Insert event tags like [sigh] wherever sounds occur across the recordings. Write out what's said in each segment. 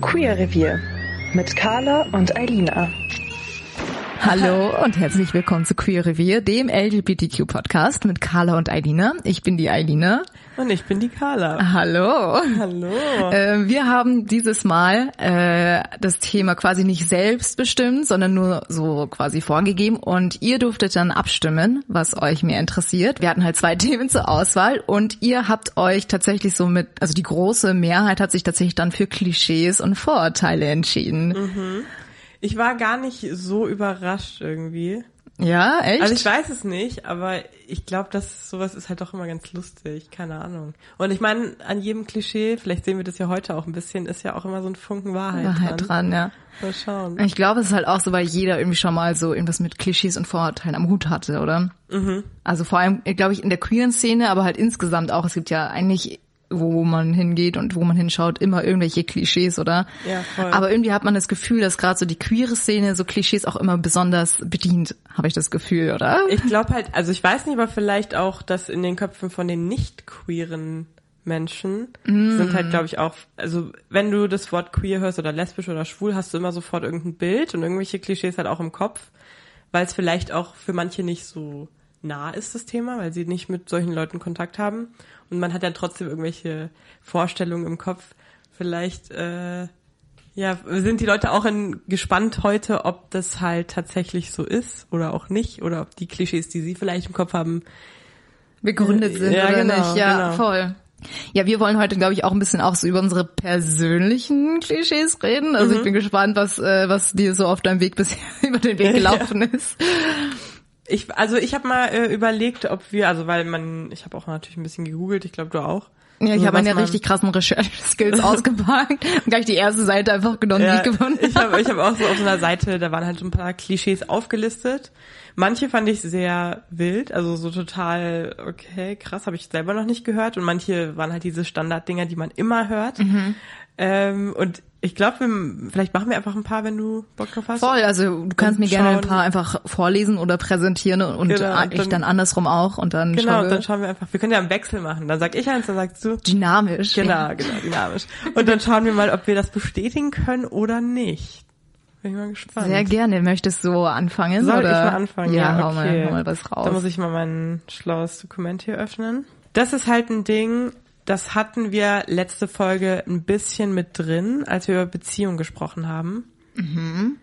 Queer Revier mit Carla und Eilina. Hallo und herzlich willkommen zu Queer Revier, dem LGBTQ-Podcast mit Carla und Eilina. Ich bin die Eilina. Und ich bin die Carla. Hallo. Hallo. Äh, wir haben dieses Mal äh, das Thema quasi nicht selbst bestimmt, sondern nur so quasi vorgegeben. Und ihr durftet dann abstimmen, was euch mehr interessiert. Wir hatten halt zwei [laughs] Themen zur Auswahl und ihr habt euch tatsächlich so mit, also die große Mehrheit hat sich tatsächlich dann für Klischees und Vorurteile entschieden. Mhm. Ich war gar nicht so überrascht irgendwie. Ja, echt? Also ich weiß es nicht, aber ich glaube, dass sowas ist halt doch immer ganz lustig, keine Ahnung. Und ich meine, an jedem Klischee, vielleicht sehen wir das ja heute auch ein bisschen, ist ja auch immer so ein Funken Wahrheit, Wahrheit dran. dran ja. Mal schauen. Ich glaube, es ist halt auch so, weil jeder irgendwie schon mal so irgendwas mit Klischees und Vorurteilen am Hut hatte, oder? Mhm. Also vor allem, glaube ich, in der queeren Szene, aber halt insgesamt auch. Es gibt ja eigentlich wo man hingeht und wo man hinschaut, immer irgendwelche Klischees, oder? Ja, voll. Aber irgendwie hat man das Gefühl, dass gerade so die queere Szene so Klischees auch immer besonders bedient, habe ich das Gefühl, oder? Ich glaube halt, also ich weiß nicht, aber vielleicht auch, dass in den Köpfen von den nicht queeren Menschen mm. sind halt, glaube ich, auch, also wenn du das Wort queer hörst oder lesbisch oder schwul, hast du immer sofort irgendein Bild und irgendwelche Klischees halt auch im Kopf, weil es vielleicht auch für manche nicht so nah ist, das Thema, weil sie nicht mit solchen Leuten Kontakt haben. Und man hat ja trotzdem irgendwelche Vorstellungen im Kopf. Vielleicht, äh, ja, sind die Leute auch in, gespannt heute, ob das halt tatsächlich so ist oder auch nicht, oder ob die Klischees, die sie vielleicht im Kopf haben, begründet sind ja, oder genau, nicht. Ja, genau. voll. Ja, wir wollen heute, glaube ich, auch ein bisschen auch so über unsere persönlichen Klischees reden. Also Mhm. ich bin gespannt, was, äh, was dir so auf deinem Weg bisher [laughs] über den Weg gelaufen ist. Ich, also ich habe mal äh, überlegt, ob wir, also weil man, ich habe auch natürlich ein bisschen gegoogelt, ich glaube du auch. Ja, ich So, habe meine richtig krassen Recherche-Skills [laughs] ausgepackt und gleich die erste Seite einfach genommen, Ja, die ich gefunden ich habe ich hab auch so auf so einer Seite, da waren halt so ein paar Klischees aufgelistet. Manche fand ich sehr wild, also so total, okay, krass, habe ich selber noch nicht gehört. Und manche waren halt diese Standarddinger, die man immer hört. Mhm. Ähm, und ich glaube, vielleicht machen wir einfach ein paar, wenn du Bock drauf hast. Voll, also du kannst mir gerne ein schauen- paar einfach vorlesen oder präsentieren und Genau, und ich dann- dann andersrum auch und dann Genau, schauen wir dann schauen wir einfach, wir können ja einen Wechsel machen. Dann sag ich eins, dann sagst du. dynamisch. Genau, genau, dynamisch. Und dann schauen wir mal, ob wir das bestätigen können oder nicht. Bin ich mal gespannt. Sehr gerne. Möchtest du anfangen? Soll oder? ich mal anfangen? Ja, Ja, hau, okay. mal, hau mal was raus. Da muss ich mal mein schlaues Dokument hier öffnen. Das ist halt ein Ding, das hatten wir letzte Folge ein bisschen mit drin, als wir über Beziehung gesprochen haben. Mhm.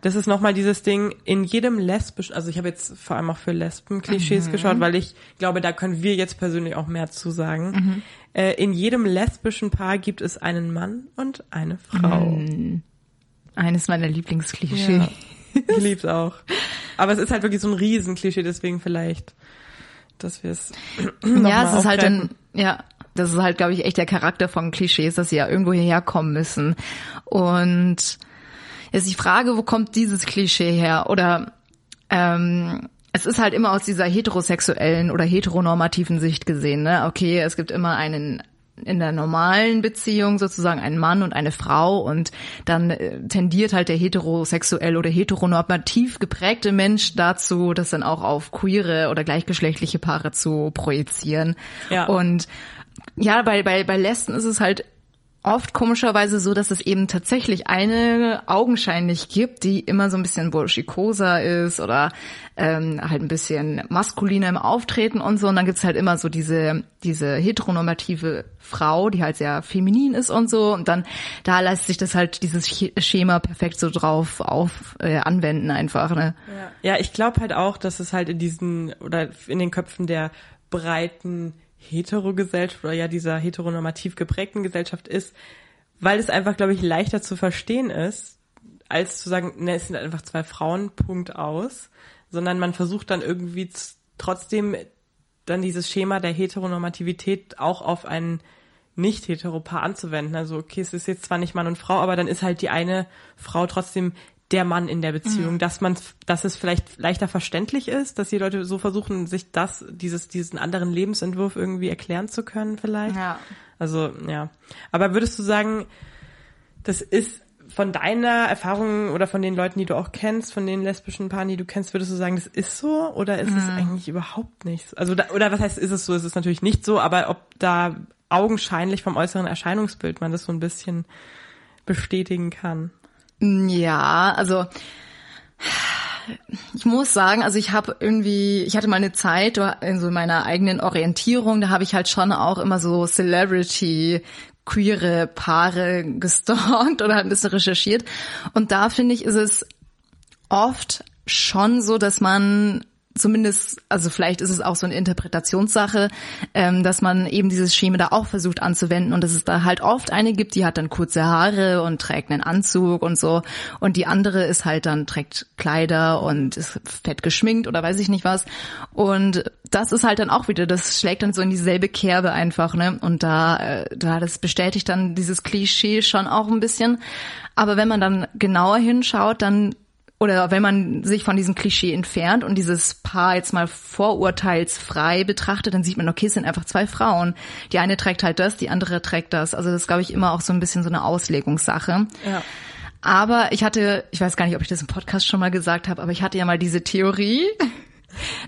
Das ist nochmal dieses Ding, in jedem lesbischen, also ich habe jetzt vor allem auch für Lesben Mhm. Klischees geschaut, weil ich glaube, da können wir jetzt persönlich auch mehr zu sagen. Mhm. Äh, in jedem lesbischen Paar gibt es einen Mann und eine Frau. Mhm. Eines meiner Lieblingsklischee. Ja. [laughs] Ich lieb's auch. Aber es ist halt wirklich so ein Riesenklischee, deswegen vielleicht, dass wir es Ja, es ist halt dann, ja, das ist halt, glaube ich, echt der Charakter von Klischees, dass sie ja irgendwo hierher kommen müssen. Und jetzt die Frage, wo kommt dieses Klischee her? Oder ähm, es ist halt immer aus dieser heterosexuellen oder heteronormativen Sicht gesehen. Ne? Okay, es gibt immer einen in der normalen Beziehung sozusagen einen Mann und eine Frau und dann äh, tendiert halt der heterosexuell oder heteronormativ geprägte Mensch dazu, das dann auch auf queere oder gleichgeschlechtliche Paare zu projizieren. Ja. Und ja, bei, bei, bei Lesben ist es halt oft komischerweise so, dass es eben tatsächlich eine augenscheinlich gibt, die immer so ein bisschen burschikoser ist oder ähm, halt ein bisschen maskuliner im Auftreten und so. Und dann gibt's halt immer so diese, diese heteronormative Frau, die halt sehr feminin ist und so. Und dann, da lässt sich das halt, dieses Sch- Schema perfekt so drauf auf äh, anwenden einfach. Ne? Ja, ich glaube halt auch, dass es halt in diesen oder in den Köpfen der breiten Hetero-Gesellschaft oder ja dieser heteronormativ geprägten Gesellschaft ist, weil es einfach, glaube ich, leichter zu verstehen ist, als zu sagen, ne, es sind einfach zwei Frauen, Punkt aus, sondern man versucht dann irgendwie trotzdem dann dieses Schema der Heteronormativität auch auf ein nicht heteropaar anzuwenden. Also okay, es ist jetzt zwar nicht Mann und Frau, aber dann ist halt die eine Frau trotzdem der Mann in der Beziehung, mhm. dass man, dass es vielleicht leichter verständlich ist, dass die Leute so versuchen, sich das, dieses, diesen anderen Lebensentwurf irgendwie erklären zu können, vielleicht. Ja. Also ja. Aber würdest du sagen, das ist von deiner Erfahrung oder von den Leuten, die du auch kennst, von den lesbischen Paaren, die du kennst, würdest du sagen, das ist so oder ist mhm. es eigentlich überhaupt nicht so? Also da, oder was heißt, ist es so? Es ist natürlich nicht so, aber ob da augenscheinlich vom äußeren Erscheinungsbild man das so ein bisschen bestätigen kann. Ja, also ich muss sagen, also ich habe irgendwie, ich hatte mal eine Zeit in so meiner eigenen Orientierung, da habe ich halt schon auch immer so Celebrity queere Paare [laughs] gestalkt oder ein bisschen recherchiert. Und da finde ich, ist es oft schon so, dass man zumindest, also vielleicht ist es auch so eine Interpretationssache, ähm, dass man eben dieses Schema da auch versucht anzuwenden und dass es da halt oft eine gibt, die hat dann kurze Haare und trägt einen Anzug und so und die andere ist halt dann trägt Kleider und ist fett geschminkt oder weiß ich nicht was und das ist halt dann auch wieder, das schlägt dann so in dieselbe Kerbe einfach, ne? Und da, äh, da das bestätigt dann dieses Klischee schon auch ein bisschen. Aber wenn man dann genauer hinschaut, dann oder wenn man sich von diesem Klischee entfernt und dieses Paar jetzt mal vorurteilsfrei betrachtet, dann sieht man, okay, es sind einfach zwei Frauen. Die eine trägt halt das, die andere trägt das. Also das ist, glaube ich, immer auch so ein bisschen so eine Auslegungssache. Ja. Aber ich hatte, ich weiß gar nicht, ob ich das im Podcast schon mal gesagt habe, aber ich hatte ja mal diese Theorie,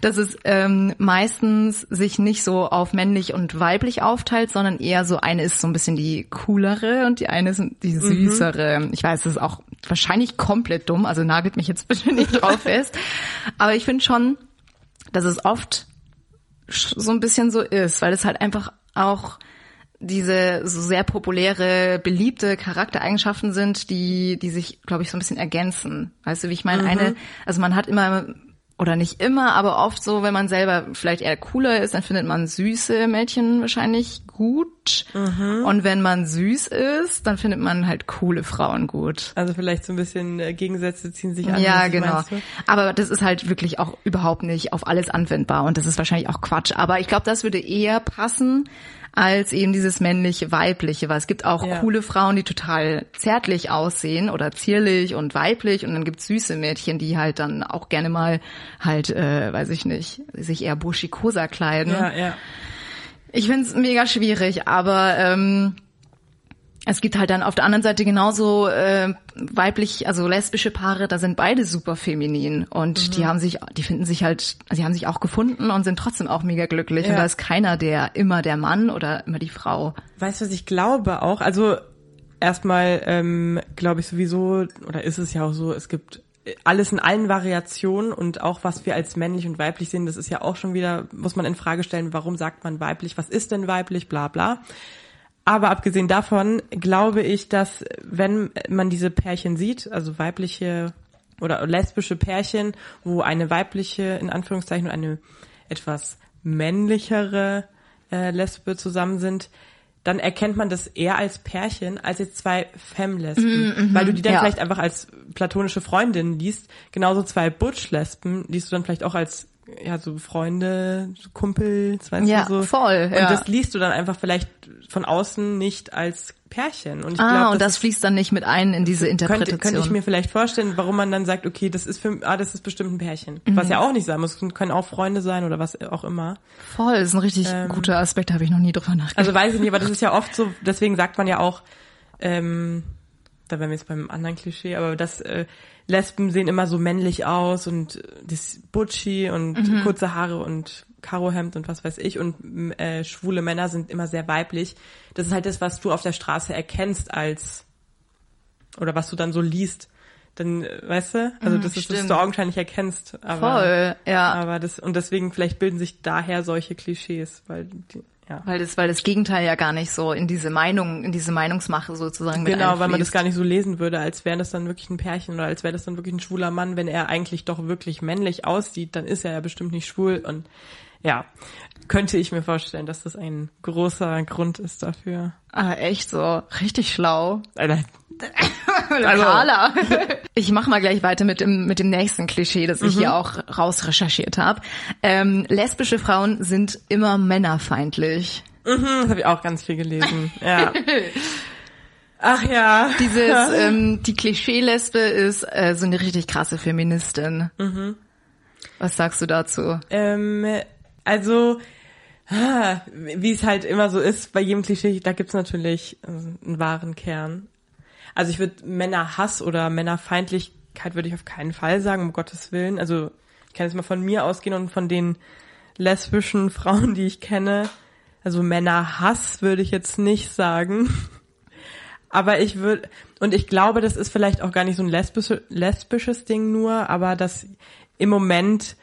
dass es ähm, meistens sich nicht so auf männlich und weiblich aufteilt, sondern eher so eine ist so ein bisschen die coolere und die eine ist die mhm. süßere. Mhm. Ich weiß, das ist auch wahrscheinlich komplett dumm, also nagelt mich jetzt bitte nicht [laughs] drauf fest. Aber ich finde schon, dass es oft so ein bisschen so ist, weil es halt einfach auch diese so sehr populäre, beliebte Charaktereigenschaften sind, die, die sich, glaube ich, so ein bisschen ergänzen. Weißt du, wie ich meine? Mhm. Eine, also man hat immer oder nicht immer, aber oft so, wenn man selber vielleicht eher cooler ist, dann findet man süße Mädchen wahrscheinlich gut. Mhm. Und wenn man süß ist, dann findet man halt coole Frauen gut. Also vielleicht so ein bisschen äh, Gegensätze ziehen sich an. Ja, genau. Aber das ist halt wirklich auch überhaupt nicht auf alles anwendbar und das ist wahrscheinlich auch Quatsch. Aber ich glaube, das würde eher passen als eben dieses männliche, weibliche, weil es gibt auch ja. coole Frauen, die total zärtlich aussehen oder zierlich und weiblich und dann gibt's süße Mädchen, die halt dann auch gerne mal halt, äh, weiß ich nicht, sich eher burschikoser kleiden. Ja, ja. Ich find's mega schwierig, aber ähm, es gibt halt dann auf der anderen Seite genauso äh, weiblich, also lesbische Paare, da sind beide super feminin und mhm. die haben sich, die finden sich halt, sie haben sich auch gefunden und sind trotzdem auch mega glücklich ja. und da ist keiner der immer der Mann oder immer die Frau. Weißt du, was ich glaube auch? Also erstmal ähm, glaube ich sowieso, oder ist es ja auch so, es gibt alles in allen Variationen und auch was wir als männlich und weiblich sehen, das ist ja auch schon wieder, muss man in Frage stellen, warum sagt man weiblich, was ist denn weiblich, bla bla. Aber abgesehen davon glaube ich, dass wenn man diese Pärchen sieht, also weibliche oder lesbische Pärchen, wo eine weibliche, in Anführungszeichen, und eine etwas männlichere äh, Lesbe zusammen sind, dann erkennt man das eher als Pärchen als jetzt zwei Femme-Lesben. Mm, mm, weil du die dann ja. vielleicht einfach als platonische Freundin liest. Genauso zwei Butch-Lesben liest du dann vielleicht auch als ja, so Freunde, Kumpels, weißt ja, du so. voll. Und ja. das liest du dann einfach vielleicht von außen nicht als Pärchen. Und ich ah, glaub, und das, das fließt dann nicht mit ein in diese Interpretation. Könnte, könnte ich mir vielleicht vorstellen, warum man dann sagt, okay, das ist für, ah, das ist bestimmt ein Pärchen. Mhm. Was ja auch nicht sein muss, können auch Freunde sein oder was auch immer. Voll, das ist ein richtig ähm, guter Aspekt, da habe ich noch nie drüber nachgedacht. Also weiß ich nicht, aber das ist ja oft so, deswegen sagt man ja auch, ähm, da wären wir jetzt beim anderen Klischee, aber das äh, Lesben sehen immer so männlich aus und das Butchi und mhm. kurze Haare und Karohemd und was weiß ich und äh, schwule Männer sind immer sehr weiblich. Das ist halt das, was du auf der Straße erkennst als oder was du dann so liest. Dann, äh, weißt du? Also mhm, das ist, was du augenscheinlich erkennst. Aber, Voll, ja. Aber das, und deswegen vielleicht bilden sich daher solche Klischees, weil die, ja. Weil das, weil das Gegenteil ja gar nicht so in diese Meinung, in diese Meinungsmache sozusagen Genau, weil man das gar nicht so lesen würde, als wäre das dann wirklich ein Pärchen oder als wäre das dann wirklich ein schwuler Mann, wenn er eigentlich doch wirklich männlich aussieht, dann ist er ja bestimmt nicht schwul und ja, könnte ich mir vorstellen, dass das ein großer Grund ist dafür. Ah, echt so, richtig schlau. Alter, [laughs] also. Carla. [laughs] Ich mache mal gleich weiter mit dem, mit dem nächsten Klischee, das ich mhm. hier auch rausrecherchiert habe. Ähm, lesbische Frauen sind immer männerfeindlich. Mhm, das habe ich auch ganz viel gelesen. [laughs] Ja. Ach ja. Dieses, ähm, die Klischee-Lesbe ist äh, so eine richtig krasse Feministin. Mhm. Was sagst du dazu? Ähm, also, wie es halt immer so ist, bei jedem Klischee, da gibt's natürlich äh, einen wahren Kern. Also ich würde Männerhass oder Männerfeindlichkeit würde ich auf keinen Fall sagen, um Gottes Willen. Also ich kann jetzt mal von mir ausgehen und von den lesbischen [laughs] Frauen, die ich kenne. Also Männerhass würde ich jetzt nicht sagen. [laughs] Aber ich würde, und ich glaube, das ist vielleicht auch gar nicht so ein lesbische, lesbisches Ding nur, aber dass im Moment,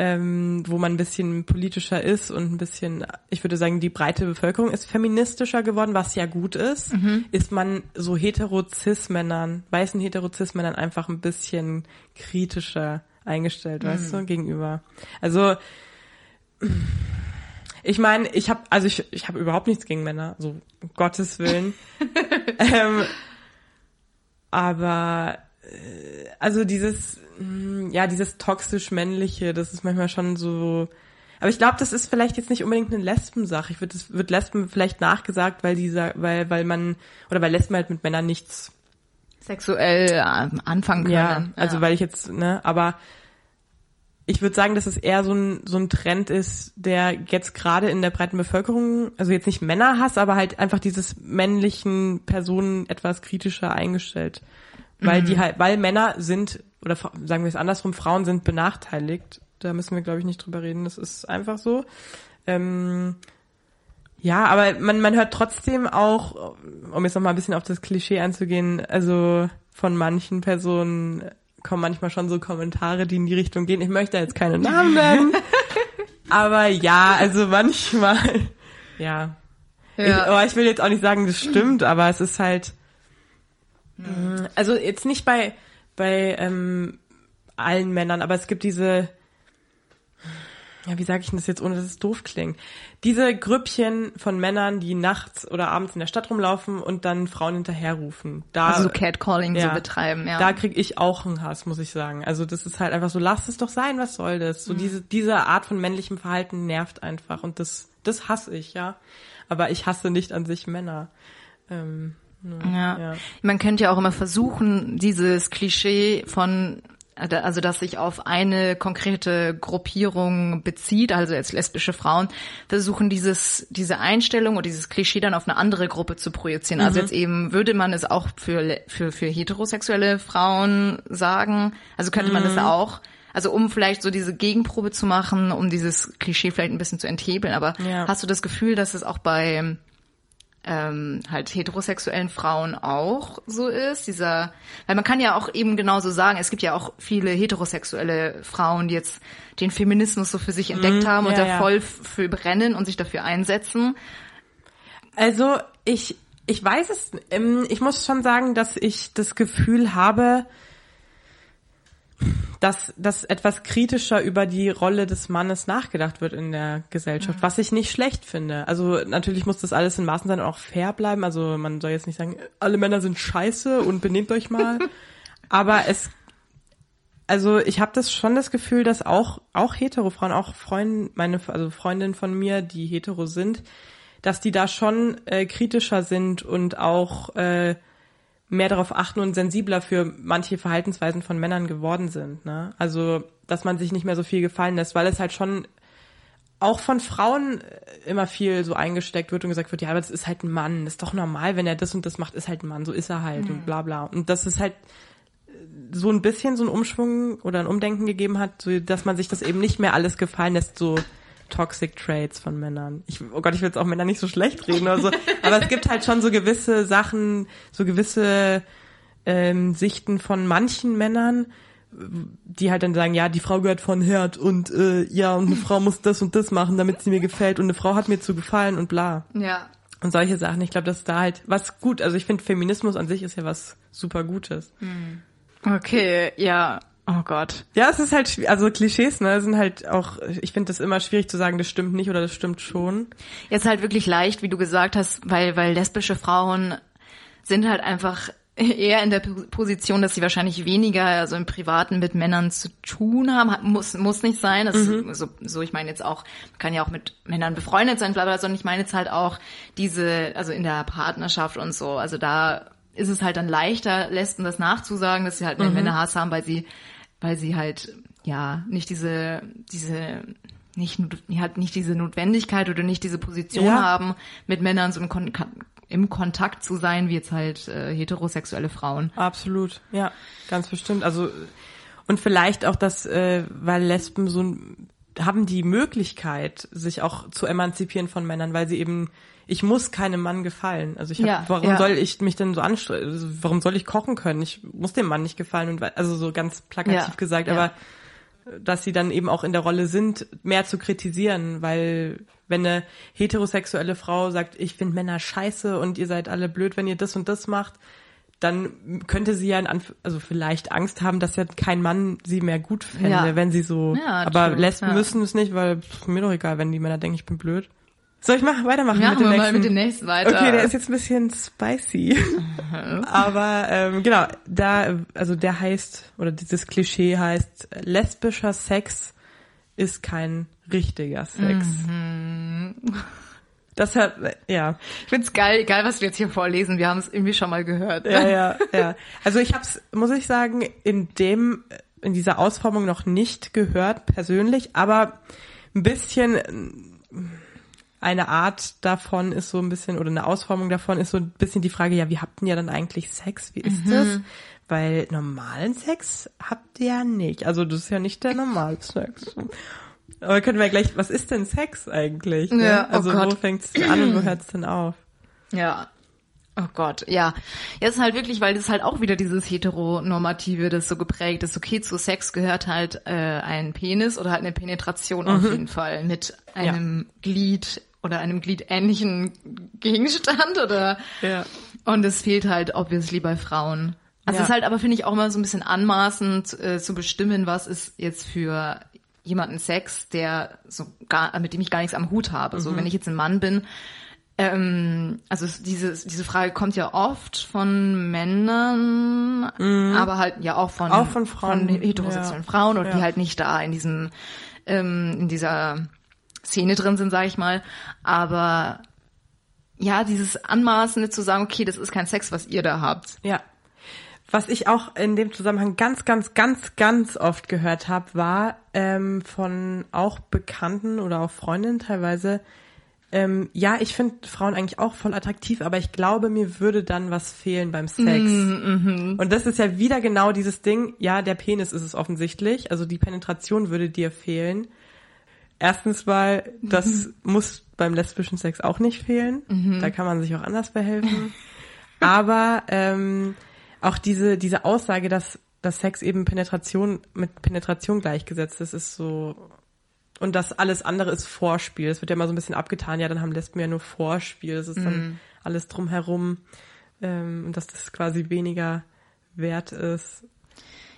ähm, wo man ein bisschen politischer ist und ein bisschen, ich würde sagen, die breite Bevölkerung ist feministischer geworden, was ja gut ist, mhm. ist man so hetero-cis-Männern, weißen hetero-cis-Männern einfach ein bisschen kritischer eingestellt, mhm. weißt du, gegenüber. Also, ich meine, ich habe also ich, ich habe überhaupt nichts gegen Männer, so um Gottes Willen. [laughs] ähm, aber äh, also dieses ja dieses toxisch männliche, das ist manchmal schon so. Aber ich glaube, das ist vielleicht jetzt nicht unbedingt eine Lesbensache. Ich würde das wird Lesben vielleicht nachgesagt, weil dieser weil weil man oder weil Lesben halt mit Männern nichts sexuell äh, anfangen können. Ja, also ja. weil ich jetzt ne, aber ich würde sagen, dass es eher so ein, so ein Trend ist, der jetzt gerade in der breiten Bevölkerung, also jetzt nicht Männerhass, aber halt einfach dieses männlichen Personen etwas kritischer eingestellt. Weil mhm. die halt, weil Männer sind, oder sagen wir es andersrum, Frauen sind benachteiligt. Da müssen wir, glaube ich, nicht drüber reden. Das ist einfach so. Ähm, ja, aber man, man hört trotzdem auch, um jetzt nochmal ein bisschen auf das Klischee einzugehen, also von manchen Personen kommen manchmal schon so Kommentare, die in die Richtung gehen. Ich möchte jetzt keine Namen nennen. [laughs] aber ja, also manchmal, ja. ja. Ich, oh, ich will jetzt auch nicht sagen, das stimmt, aber es ist halt, also jetzt nicht bei, bei ähm, allen Männern, aber es gibt diese, ja, wie sage ich das jetzt, ohne dass es doof klingt? Diese Grüppchen von Männern, die nachts oder abends in der Stadt rumlaufen und dann Frauen hinterherrufen. Da, also so Catcalling ja, so betreiben, ja. Da krieg ich auch einen Hass, muss ich sagen. Also das ist halt einfach so, lass es doch sein, was soll das? So mhm. diese, diese Art von männlichem Verhalten nervt einfach und das, das hasse ich, ja. Aber ich hasse nicht an sich Männer. Ähm, ja. ja. Man könnte ja auch immer versuchen, dieses Klischee von also dass sich auf eine konkrete Gruppierung bezieht, also jetzt lesbische Frauen, versuchen dieses, diese Einstellung oder dieses Klischee dann auf eine andere Gruppe zu projizieren. Also mhm. Also jetzt eben würde man es auch für, für, für heterosexuelle Frauen sagen. Also könnte man das mhm. auch. Also um vielleicht so diese Gegenprobe zu machen, um dieses Klischee vielleicht ein bisschen zu enthebeln. Aber ja. hast du das Gefühl, dass es auch bei ähm, halt heterosexuellen Frauen auch so ist. Dieser, weil man kann ja auch eben genauso sagen, es gibt ja auch viele heterosexuelle Frauen, die jetzt den Feminismus so für sich entdeckt mhm, haben und ja, da ja. voll für brennen und sich dafür einsetzen. Also ich ich weiß es, ähm, ich muss schon sagen, dass ich das Gefühl habe, dass, dass etwas kritischer über die Rolle des Mannes nachgedacht wird in der Gesellschaft, was ich nicht schlecht finde. Also natürlich muss das alles in Maßen sein und auch fair bleiben. Also man soll jetzt nicht sagen, alle Männer sind scheiße und benehmt euch mal. [laughs] Aber es, also ich habe das schon das Gefühl, dass auch auch hetero Frauen, auch Freunde, meine also Freundinnen von mir, die hetero sind, dass die da schon äh, kritischer sind und auch äh, mehr darauf achten und sensibler für manche Verhaltensweisen von Männern geworden sind. Ne? Also, dass man sich nicht mehr so viel gefallen lässt, weil es halt schon auch von Frauen äh, immer viel so eingesteckt wird und gesagt wird, ja, aber das ist halt ein Mann, das ist doch normal, wenn er das und das macht, ist halt ein Mann, so ist er halt mhm. und bla bla. Und das ist halt so ein bisschen so ein Umschwung oder ein Umdenken gegeben hat, so, dass man sich das eben nicht mehr alles gefallen lässt, so Toxic Traits von Männern. Ich, oh Gott, ich will jetzt auch Männer nicht so schlecht reden oder so, [laughs] aber es gibt halt schon so gewisse Sachen, so gewisse ähm, Sichten von manchen Männern, die halt dann sagen, ja, die Frau gehört von Herd und äh, ja, und eine Frau muss das und das machen, damit sie mir gefällt und eine Frau hat mir zu gefallen und bla. Ja. Und solche Sachen. Ich glaube, das ist da halt was gut. Also ich finde, Feminismus an sich ist ja was super Gutes. Hm. Okay, ja. Oh Gott. Ja, es ist halt, also Klischees, ne, sind halt auch, ich finde das immer schwierig zu sagen, das stimmt nicht oder das stimmt schon. Jetzt halt wirklich leicht, wie du gesagt hast, weil, weil lesbische Frauen sind halt einfach [laughs] eher in der Position, dass sie wahrscheinlich weniger also im Privaten mit Männern zu tun haben. Muss, muss nicht sein. Das mhm. so, so, ich meine jetzt auch, kann ja auch mit Männern befreundet sein, bla bla, sondern ich meine jetzt halt auch diese, also in der Partnerschaft und so. Also da ist es halt dann leichter, Lesben das nachzusagen, dass sie halt einen mhm. Männerhass haben, weil sie, weil sie halt, ja, nicht diese, diese, nicht, halt nicht diese Notwendigkeit oder nicht diese Position ja. haben, mit Männern so im, Kon im Kontakt zu sein, wie jetzt halt äh, heterosexuelle Frauen. Absolut, ja, ganz bestimmt. Also und vielleicht auch das, äh, weil Lesben so haben die Möglichkeit, sich auch zu emanzipieren von Männern, weil sie eben ich muss keinem Mann gefallen. Also ich hab, ja, warum ja. soll ich mich denn so anstrengen? Also warum soll ich kochen können? Ich muss dem Mann nicht gefallen und also so ganz plakativ ja, gesagt, aber dass sie dann eben auch in der Rolle sind, mehr zu kritisieren, weil wenn eine heterosexuelle Frau sagt, ich finde Männer scheiße und ihr seid alle blöd, wenn ihr das und das macht, dann könnte sie ja in Anf also vielleicht Angst haben, dass ja kein Mann sie mehr gut fände, ja. wenn sie so. Ja, aber Lesben ja. müssen es nicht, weil pff, mir doch egal, wenn die Männer denken, ich bin blöd. Soll ich machen, weitermachen Machen mit dem nächsten? mal mit dem nächsten weiter. Okay, der ist jetzt ein bisschen spicy. Aber ähm, genau, da, also der heißt, oder dieses Klischee heißt, lesbischer Sex ist kein richtiger Sex. Mhm. Das hat, ja. Ich find's geil, egal was wir jetzt hier vorlesen, wir haben es irgendwie schon mal gehört. Ja, ja, ja. Also ich hab's, muss ich sagen, in dem, in dieser Ausformung noch nicht gehört, persönlich, aber ein bisschen eine Art davon ist so ein bisschen, oder eine Ausformung davon ist so ein bisschen die Frage, ja, wie habt ihr dann eigentlich Sex? Wie ist mhm. das? Weil normalen Sex habt ihr ja nicht. Also das ist ja nicht der normale Sex. Aber können wir gleich, was ist denn Sex eigentlich? Ne? Ja, oh also Gott. wo fängt es an und wo hört es denn auf? Ja. Oh Gott, ja. Jetzt halt wirklich, weil das halt auch wieder dieses heteronormative, das so geprägt ist. Okay, zu Sex gehört halt äh, ein Penis oder halt eine Penetration mhm. auf jeden Fall mit einem ja. Glied oder einem gliedähnlichen Gegenstand oder ja. und es fehlt halt obviously bei Frauen. Also ja. es ist halt aber finde ich auch mal so ein bisschen anmaßend äh, zu bestimmen, was ist jetzt für jemanden Sex, der so gar mit dem ich gar nichts am Hut habe. Mhm. So wenn ich jetzt ein Mann bin, ähm, also diese diese Frage kommt ja oft von Männern, mhm. aber halt ja auch von auch von Frauen, von heterosexuellen ja. Frauen oder ja. die halt nicht da in diesem ähm, in dieser Szene drin sind, sage ich mal. Aber ja, dieses Anmaßende zu sagen, okay, das ist kein Sex, was ihr da habt. Ja. Was ich auch in dem Zusammenhang ganz, ganz, ganz, ganz oft gehört habe, war ähm, von auch Bekannten oder auch Freundinnen teilweise, ähm, ja, ich finde Frauen eigentlich auch voll attraktiv, aber ich glaube, mir würde dann was fehlen beim Sex. Mm, Und das ist ja wieder genau dieses Ding, ja, der Penis ist es offensichtlich, also die Penetration würde dir fehlen. Erstens mal, das mhm. muss beim lesbischen Sex auch nicht fehlen. Mhm. Da kann man sich auch anders behelfen. [laughs] Aber ähm, auch diese, diese Aussage, dass, dass Sex eben Penetration mit Penetration gleichgesetzt ist, ist so. Und das alles andere ist Vorspiel. Das wird ja immer so ein bisschen abgetan. Ja, dann haben Lesben ja nur Vorspiel. Das ist dann mhm. alles drumherum. Ähm, und dass das quasi weniger wert ist.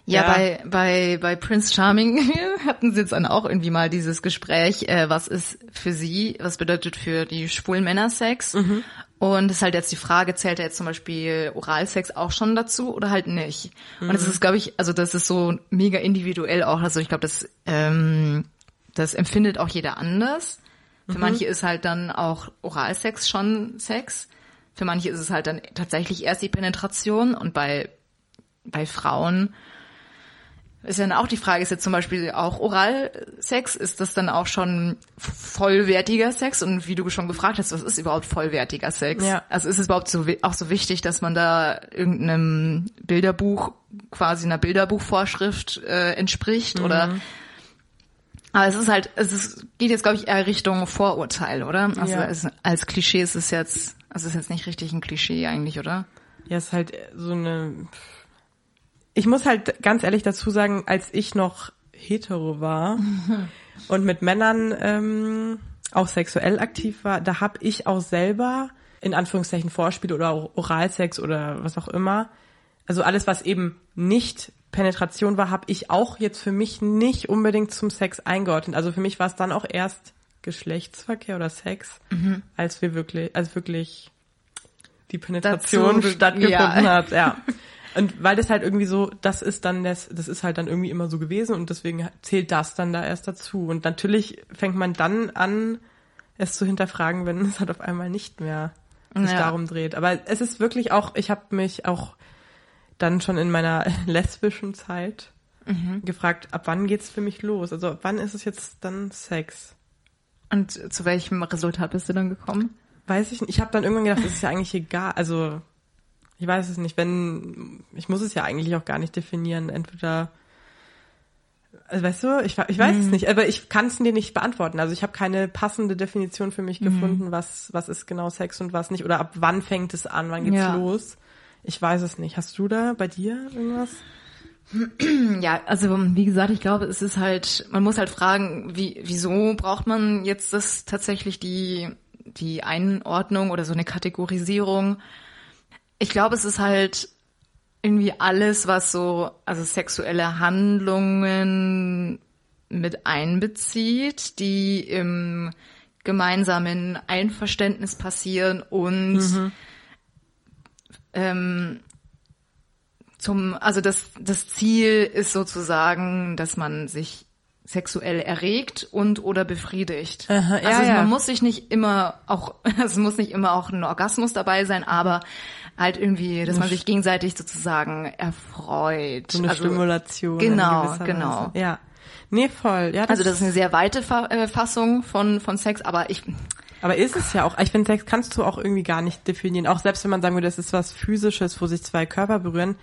Ja, ja, bei, bei, bei Prince Charming [laughs] hatten sie jetzt dann auch irgendwie mal dieses Gespräch, äh, was ist für sie, was bedeutet für die schwulen Männer Sex? Mhm. Und es ist halt jetzt die Frage, zählt er jetzt zum Beispiel Oralsex auch schon dazu oder halt nicht? Mhm. Und das ist, glaube ich, also das ist so mega individuell auch. Also ich glaube, das, ähm, das empfindet auch jeder anders. Für mhm. manche ist halt dann auch Oralsex schon Sex. Für manche ist es halt dann tatsächlich erst die Penetration und bei, bei Frauen ist ja dann auch die Frage, ist jetzt zum Beispiel auch Oralsex, ist das dann auch schon vollwertiger Sex? Und wie du schon gefragt hast, was ist überhaupt vollwertiger Sex? Ja. Also ist es überhaupt so, auch so wichtig, dass man da irgendeinem Bilderbuch, quasi einer Bilderbuchvorschrift äh, entspricht? Mhm. Oder aber es ist halt, es ist, geht jetzt, glaube ich, eher Richtung Vorurteil, oder? Also ja. es, als Klischee ist es jetzt, also es ist jetzt nicht richtig ein Klischee eigentlich, oder? Ja, es ist halt so eine ich muss halt ganz ehrlich dazu sagen, als ich noch hetero war [laughs] und mit Männern ähm, auch sexuell aktiv war, da habe ich auch selber in Anführungszeichen Vorspiel oder Oralsex oder was auch immer, also alles, was eben nicht Penetration war, habe ich auch jetzt für mich nicht unbedingt zum Sex eingeordnet. Also für mich war es dann auch erst Geschlechtsverkehr oder Sex, mhm. als wir wirklich, als wirklich die Penetration Dazu, stattgefunden ja. hat, ja. [laughs] Und weil das halt irgendwie so, das ist dann das, das ist halt dann irgendwie immer so gewesen und deswegen zählt das dann da erst dazu. Und natürlich fängt man dann an, es zu hinterfragen, wenn es halt auf einmal nicht mehr sich Ja. darum dreht. Aber es ist wirklich auch, ich habe mich auch dann schon in meiner [laughs] lesbischen Zeit Mhm. gefragt, ab wann geht's für mich los? Also ab wann ist es jetzt dann Sex? Und zu welchem Resultat bist du dann gekommen? Weiß ich nicht. Ich habe dann irgendwann gedacht, es ist ja eigentlich egal. Also ich weiß es nicht. Wenn ich muss es ja eigentlich auch gar nicht definieren. Entweder also weißt du, ich, ich weiß es nicht, aber ich kann es dir nicht beantworten. Also ich habe keine passende Definition für mich gefunden, was was ist genau Sex und was nicht oder ab wann fängt es an, wann geht's Ja. los? Ich weiß es nicht. Hast du da bei dir irgendwas? [clears throat] Ja, also wie gesagt, ich glaube, es ist halt, man muss halt fragen, wie, wieso braucht man jetzt das tatsächlich die, die Einordnung oder so eine Kategorisierung? Ich glaube, es ist halt irgendwie alles, was so, also sexuelle Handlungen mit einbezieht, die im gemeinsamen Einverständnis passieren und ähm, zum, also das, das Ziel ist sozusagen, dass man sich sexuell erregt und oder befriedigt. Aha, ja, also ja. man muss sich nicht immer auch, [laughs] es muss nicht immer auch ein Orgasmus dabei sein, aber halt irgendwie, dass man sich gegenseitig sozusagen erfreut. So eine also, Stimulation. Genau, genau. Weise. Ja. Nee, voll. Ja, Also das ist eine sehr weite äh, Fassung von, von Sex, aber ich, Aber ist es ja auch. Ich finde, Sex kannst du auch irgendwie gar nicht definieren. Auch selbst wenn man sagen würde, das ist was Physisches, wo sich zwei Körper berühren.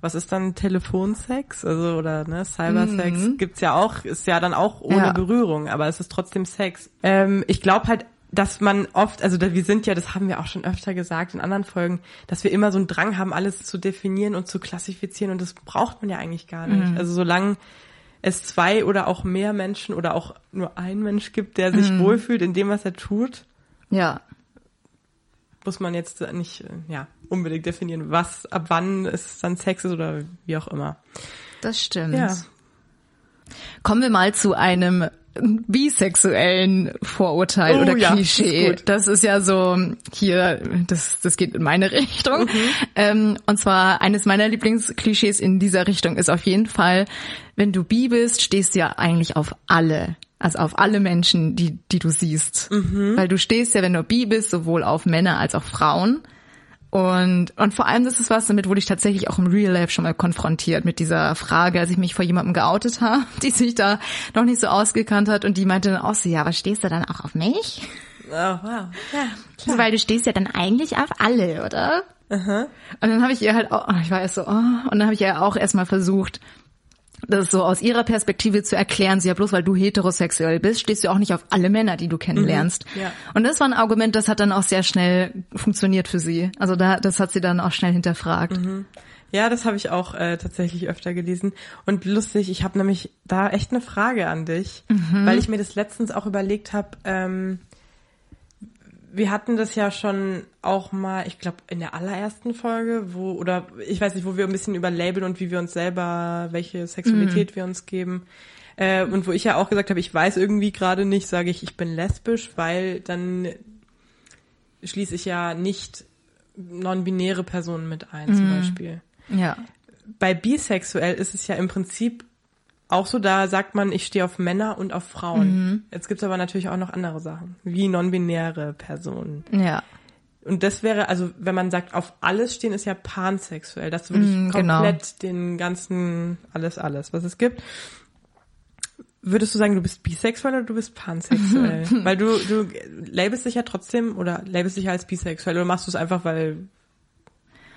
Was ist dann Telefonsex? Also, oder, ne, Cybersex gibt's ja auch, ist ja dann auch ohne Ja. Berührung, aber es ist trotzdem Sex. Ähm, ich glaube halt, dass man oft, also wir sind ja, das haben wir auch schon öfter gesagt in anderen Folgen, dass wir immer so einen Drang haben, alles zu definieren und zu klassifizieren und das braucht man ja eigentlich gar nicht. Also solange es zwei oder auch mehr Menschen oder auch nur ein Mensch gibt, der sich wohlfühlt in dem, was er tut, ja, muss man jetzt nicht äh, ja unbedingt definieren, was ab wann es dann Sex ist oder wie auch immer. das stimmt. Ja. Kommen wir mal zu einem bisexuellen Vorurteil Oh oder ja, Klischee. ist gut. Das ist ja so hier, das, das geht in meine [laughs] Richtung. Mhm. Ähm, und zwar eines meiner Lieblingsklischees in dieser Richtung ist auf jeden Fall, wenn du bi bist, stehst du ja eigentlich auf alle. Also auf alle Menschen, die, die du siehst. Mhm. Weil du stehst ja, wenn du bi bist, sowohl auf Männer als auch Frauen. Und, und vor allem das ist was, damit wurde ich tatsächlich auch im Real Life schon mal konfrontiert mit dieser Frage, als ich mich vor jemandem geoutet habe, [laughs] die sich da noch nicht so ausgekannt hat und die meinte dann auch so, ja, aber stehst du dann auch auf mich? Oh, wow. Ja, Weil du stehst ja dann eigentlich auf alle, oder? Und dann habe ich ihr halt auch, ich war erst so, oh, und dann habe ich ihr auch erstmal versucht, das so aus ihrer Perspektive zu erklären, sie ja bloß weil du heterosexuell bist, stehst du auch nicht auf alle Männer, die du kennenlernst. ja. Und das war ein Argument, das hat dann auch sehr schnell funktioniert für sie. Also da, das hat sie dann auch schnell hinterfragt. Ja, das habe ich auch äh, tatsächlich öfter gelesen. Und lustig, ich habe nämlich da echt eine Frage an dich, weil ich mir das letztens auch überlegt habe. Ähm, wir hatten das ja schon auch mal, ich glaube, in der allerersten Folge, wo, oder ich weiß nicht, wo wir ein bisschen über Label und wie wir uns selber, welche Sexualität wir uns geben. Äh, und wo ich ja auch gesagt habe, ich weiß irgendwie gerade nicht, sage ich, ich bin lesbisch, weil dann schließe ich ja nicht non-binäre Personen mit ein, zum Beispiel Ja. bei bisexuell ist es ja im Prinzip auch so, da sagt man, ich stehe auf Männer und auf Frauen. Jetzt gibt's aber natürlich auch noch andere Sachen, wie non-binäre Personen. Ja. Und das wäre, also wenn man sagt, auf alles stehen, ist ja pansexuell. Das wirklich Mm, genau. komplett den ganzen, alles, alles, was es gibt. Würdest du sagen, du bist bisexuell oder du bist pansexuell? [laughs] weil du, du labelst dich ja trotzdem oder labelst dich ja als bisexuell oder machst du es einfach, weil,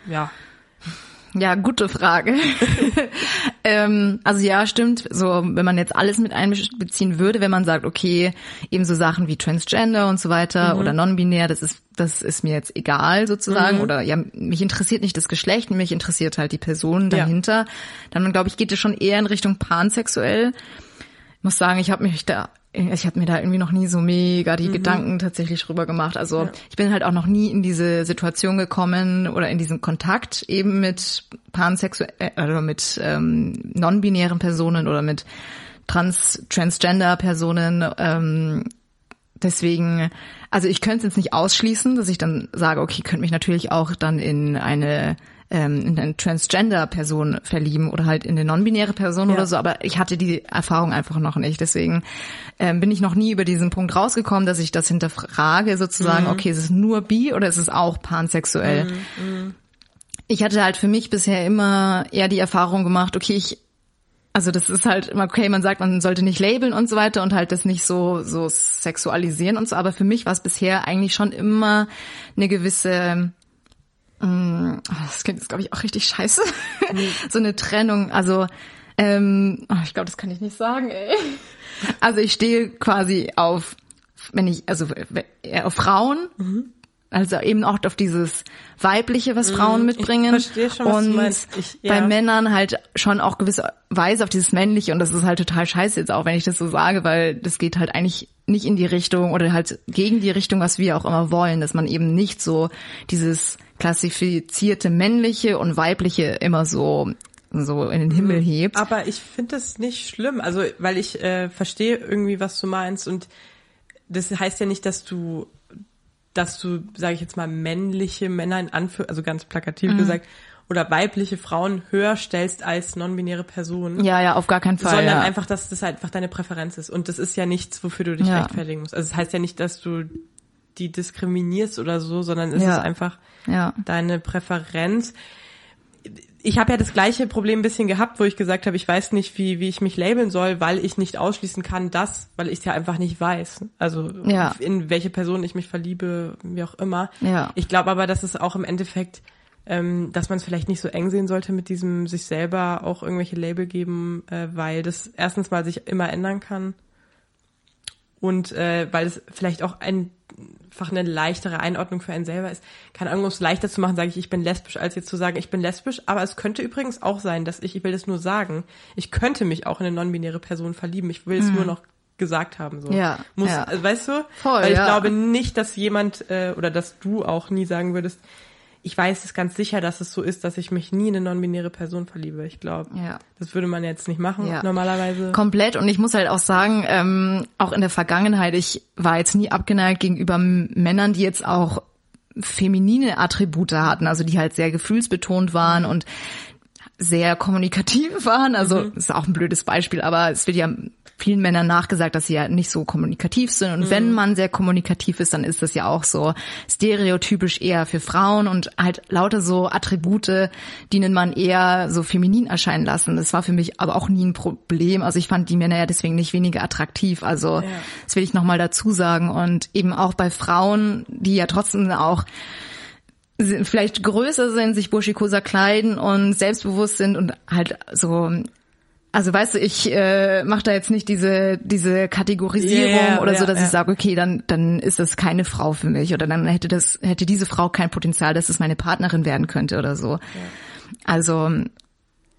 ja, Ja, gute Frage. [laughs] ähm, also ja, stimmt. So, wenn man jetzt alles mit einbeziehen würde, wenn man sagt, okay, eben so Sachen wie Transgender und so weiter oder non-binär, das ist, das ist mir jetzt egal sozusagen. Oder ja, mich interessiert nicht das Geschlecht, mich interessiert halt die Person Ja. dahinter. Dann glaube ich, geht es schon eher in Richtung pansexuell. Ich muss sagen, ich habe mich da, ich habe mir da irgendwie noch nie so mega die Gedanken tatsächlich drüber gemacht. Also ich bin halt auch noch nie in diese Situation gekommen oder in diesen Kontakt eben mit pansexuell oder mit ähm, non-binären Personen oder mit trans transgender Personen. Ähm, deswegen, also ich könnte es jetzt nicht ausschließen, dass ich dann sage, okay, könnte mich natürlich auch dann in eine ähm, in eine Transgender-Person verlieben oder halt in eine non-binäre Person Ja. oder so, aber ich hatte die Erfahrung einfach noch nicht. Deswegen ähm, bin ich noch nie über diesen Punkt rausgekommen, dass ich das hinterfrage, sozusagen, okay, ist es nur bi oder ist es auch pansexuell? Ich hatte halt für mich bisher immer eher die Erfahrung gemacht, okay, ich also das ist halt immer okay, man sagt, man sollte nicht labeln und so weiter und halt das nicht so so sexualisieren und so, aber für mich war es bisher eigentlich schon immer eine gewisse das klingt jetzt glaube ich auch richtig scheiße. [laughs] so eine Trennung, also ähm, oh, ich glaube, das kann ich nicht sagen, ey. Also ich stehe quasi auf wenn ich also eher auf Frauen also eben auch auf dieses Weibliche, was Frauen mitbringen. Mhm. verstehe schon, was du und meinst. Ich- bei ja. Männern halt schon auch gewisserweise auf dieses Männliche und das ist halt total scheiße jetzt auch, wenn ich das so sage, weil das geht halt eigentlich nicht in die Richtung oder halt gegen die Richtung, was wir auch immer wollen, dass man eben nicht so dieses klassifizierte männliche und weibliche immer so so in den Himmel hebt. Aber ich finde das nicht schlimm, also weil ich äh, verstehe irgendwie, was du meinst und das heißt ja nicht, dass du, dass du, sage ich jetzt mal, männliche Männer in Anführ, also ganz Mhm. plakativ gesagt, oder weibliche Frauen höher stellst als non-binäre Personen. Ja, ja, auf gar keinen Fall. sondern ja. einfach, dass das einfach deine Präferenz ist. Und das ist ja nichts, wofür du dich Ja. rechtfertigen musst. Also es das heißt ja nicht, dass du die diskriminierst oder so, sondern es Ja. ist einfach ja. deine Präferenz. Ich habe ja das gleiche Problem ein bisschen gehabt, wo ich gesagt habe, ich weiß nicht, wie, wie ich mich labeln soll, weil ich nicht ausschließen kann, das, weil ich es ja einfach nicht weiß. Also Ja. in welche Person ich mich verliebe, wie auch immer. Ja. Ich glaube aber, dass es auch im Endeffekt, ähm, dass man es vielleicht nicht so eng sehen sollte mit diesem sich selber auch irgendwelche Label geben, äh, weil das erstens mal sich immer ändern kann und äh, weil es vielleicht auch ein, einfach eine leichtere Einordnung für einen selber ist. Keine Ahnung, um es leichter zu machen, sage ich, ich bin lesbisch, als jetzt zu sagen, ich bin lesbisch. Aber es könnte übrigens auch sein, dass ich, ich will das nur sagen, ich könnte mich auch in eine non-binäre Person verlieben. Ich will es nur noch gesagt haben. So. Mhm. Ja, Muss, ja. Also, weißt du? Voll, Weil ich ja. glaube nicht, dass jemand äh, oder dass du auch nie sagen würdest, ich weiß es ganz sicher, dass es so ist, dass ich mich nie in eine non-binäre Person verliebe. Ich glaube, Ja. das würde man jetzt nicht machen Ja. normalerweise. Komplett. Und ich muss halt auch sagen, ähm, auch in der Vergangenheit, ich war jetzt nie abgeneigt gegenüber Männern, die jetzt auch feminine Attribute hatten, also die halt sehr gefühlsbetont waren und sehr kommunikativ [laughs] waren. Also Mhm. ist auch ein blödes Beispiel, aber es wird ja vielen Männern nachgesagt, dass sie ja nicht so kommunikativ sind. Und Mhm. wenn man sehr kommunikativ ist, dann ist das ja auch so stereotypisch eher für Frauen und halt lauter so Attribute, die einen Mann eher so feminin erscheinen lassen. Das war für mich aber auch nie ein Problem. Also ich fand die Männer ja deswegen nicht weniger attraktiv. Also das will ich nochmal dazu sagen. Und eben auch bei Frauen, die ja trotzdem auch vielleicht größer sind, sich burschikoser kleiden und selbstbewusst sind und halt so also weißt du, ich äh, mache da jetzt nicht diese diese Kategorisierung Yeah, oder so, ja, dass ja. ich sage, okay, dann dann ist das keine Frau für mich oder dann hätte das hätte diese Frau kein Potenzial, dass es meine Partnerin werden könnte oder so. Also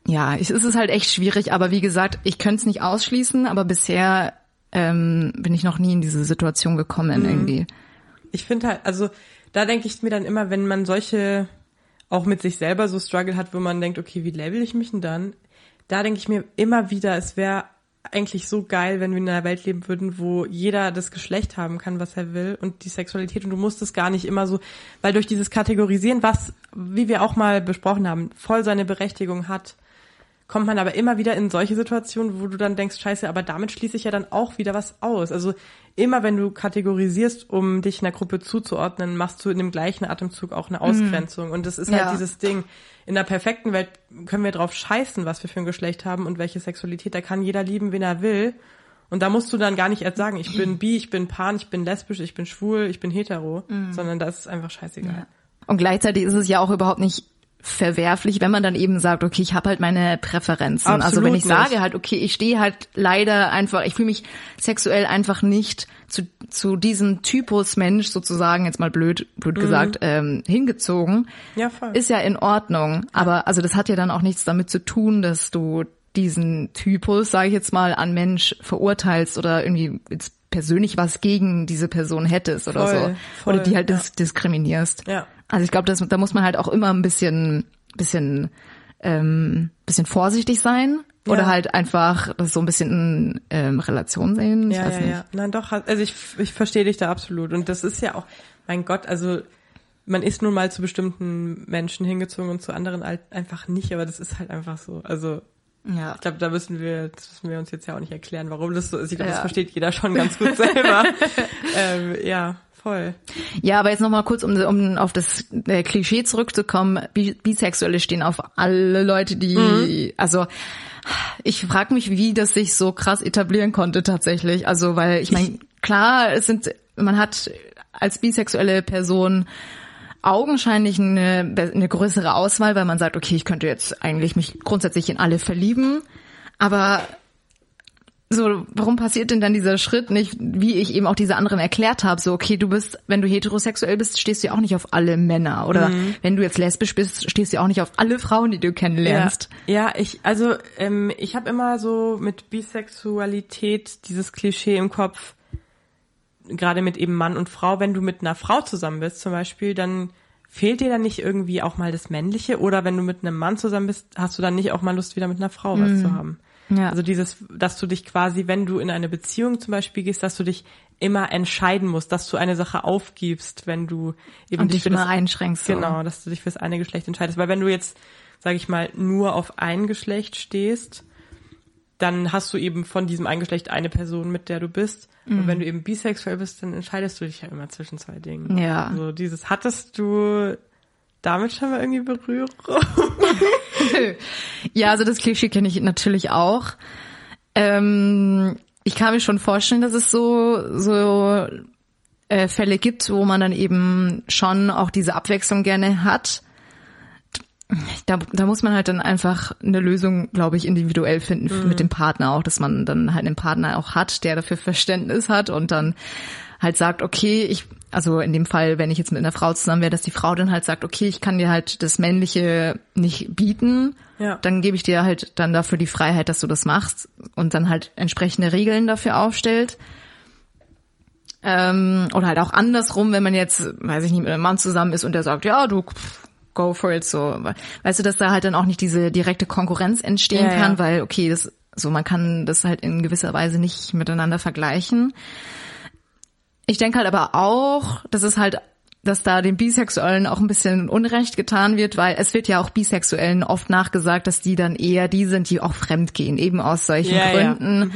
ja, es ist halt echt schwierig, aber wie gesagt, ich könnte es nicht ausschließen, aber bisher ähm, bin ich noch nie in diese Situation gekommen irgendwie. ich finde halt, also da denke ich mir dann immer, wenn man solche auch mit sich selber so Struggle hat, wo man denkt, okay, wie label ich mich denn dann? Da denke ich mir immer wieder, es wäre eigentlich so geil, wenn wir in einer Welt leben würden, wo jeder das Geschlecht haben kann, was er will und die Sexualität und du musst es gar nicht immer so, weil durch dieses Kategorisieren, was, wie wir auch mal besprochen haben, voll seine Berechtigung hat, kommt man aber immer wieder in solche Situationen, wo du dann denkst, scheiße, aber damit schließe ich ja dann auch wieder was aus. Also immer wenn du kategorisierst, um dich einer Gruppe zuzuordnen, machst du in dem gleichen Atemzug auch eine Ausgrenzung. Und das ist halt Ja. dieses Ding. In der perfekten Welt können wir drauf scheißen, was wir für ein Geschlecht haben und welche Sexualität. Da kann jeder lieben, wen er will. Und da musst du dann gar nicht erst sagen, ich bin bi, ich bin pan, ich bin lesbisch, ich bin schwul, ich bin hetero, sondern das ist einfach scheißegal. Und gleichzeitig ist es ja auch überhaupt nicht verwerflich, wenn man dann eben sagt, okay, ich habe halt meine Präferenzen. also Absolut wenn ich nicht. sage halt, okay, ich stehe halt leider einfach, ich fühle mich sexuell einfach nicht zu, zu diesem Typus Mensch sozusagen, jetzt mal blöd, blöd gesagt, ähm, hingezogen, Ja, voll. ist ja in Ordnung. Aber also das hat ja dann auch nichts damit zu tun, dass du diesen Typus, sage ich jetzt mal, an Mensch verurteilst oder irgendwie jetzt persönlich was gegen diese Person hättest oder Voll, so. voll, oder die halt ja. dis diskriminierst. Ja. Also ich glaube, da muss man halt auch immer ein bisschen, bisschen, ähm, bisschen vorsichtig sein. Oder Ja. halt einfach so ein bisschen in ähm, Relation sehen. Ich ja, weiß ja, nicht. ja. Nein, doch, also ich, ich verstehe dich da absolut. Und das ist ja auch, mein Gott, also man ist nun mal zu bestimmten Menschen hingezogen und zu anderen halt einfach nicht, aber das ist halt einfach so. Also Ja. ich glaube, da müssen wir, das müssen wir uns jetzt ja auch nicht erklären, warum das so ist. Ich glaube, Ja. das versteht jeder schon ganz gut selber. [laughs] ähm, ja, voll. Ja, aber jetzt nochmal kurz, um, um auf das äh, Klischee zurückzukommen. Bi Bisexuelle stehen auf alle Leute, die, also ich frage mich, wie das sich so krass etablieren konnte tatsächlich. Also, weil ich meine, klar, es sind, man hat als bisexuelle Person augenscheinlich eine, eine größere Auswahl, weil man sagt, okay, ich könnte jetzt eigentlich mich grundsätzlich in alle verlieben, aber so, warum passiert denn dann dieser Schritt nicht, wie ich eben auch diese anderen erklärt habe, so, okay, du bist, wenn du heterosexuell bist, stehst du ja auch nicht auf alle Männer. Oder wenn du jetzt lesbisch bist, stehst du ja auch nicht auf alle Frauen, die du kennenlernst. Ja, ja ich, also ähm, ich habe immer so mit Bisexualität dieses Klischee im Kopf, gerade mit eben Mann und Frau, wenn du mit einer Frau zusammen bist zum Beispiel, dann fehlt dir dann nicht irgendwie auch mal das Männliche? Oder wenn du mit einem Mann zusammen bist, hast du dann nicht auch mal Lust, wieder mit einer Frau was zu haben. Ja. Also dieses, dass du dich quasi, wenn du in eine Beziehung zum Beispiel gehst, dass du dich immer entscheiden musst, dass du eine Sache aufgibst, wenn du eben Und dich für immer das- einschränkst. So. Genau, dass du dich fürs eine Geschlecht entscheidest. Weil wenn du jetzt, sage ich mal, nur auf ein Geschlecht stehst, dann hast du eben von diesem einen Geschlecht eine Person, mit der du bist. Mhm. Und wenn du eben bisexuell bist, dann entscheidest du dich ja immer zwischen zwei Dingen. Ja. Also dieses, hattest du damit schon mal irgendwie Berührung? [laughs] [laughs] Ja, also das Klischee kenne ich natürlich auch. Ähm, ich kann mir schon vorstellen, dass es so so äh, Fälle gibt, wo man dann eben schon auch diese Abwechslung gerne hat. Da, da muss man halt dann einfach eine Lösung, glaube ich, individuell finden mit dem Partner auch, dass man dann halt einen Partner auch hat, der dafür Verständnis hat und dann halt sagt, okay, ich, also in dem Fall, wenn ich jetzt mit einer Frau zusammen wäre, dass die Frau dann halt sagt, okay, ich kann dir halt das Männliche nicht bieten, Ja. dann gebe ich dir halt dann dafür die Freiheit, dass du das machst und dann halt entsprechende Regeln dafür aufstellt. Ähm, oder halt auch andersrum, wenn man jetzt, weiß ich nicht, mit einem Mann zusammen ist und der sagt, ja, du go for it, so. Weißt du, dass da halt dann auch nicht diese direkte Konkurrenz entstehen Ja, ja. kann, weil, okay, das, so, man kann das halt in gewisser Weise nicht miteinander vergleichen. Ich denke halt aber auch, dass es halt, dass da den Bisexuellen auch ein bisschen Unrecht getan wird, weil es wird ja auch Bisexuellen oft nachgesagt, dass die dann eher die sind, die auch fremd gehen, eben aus solchen Ja, ja. Gründen.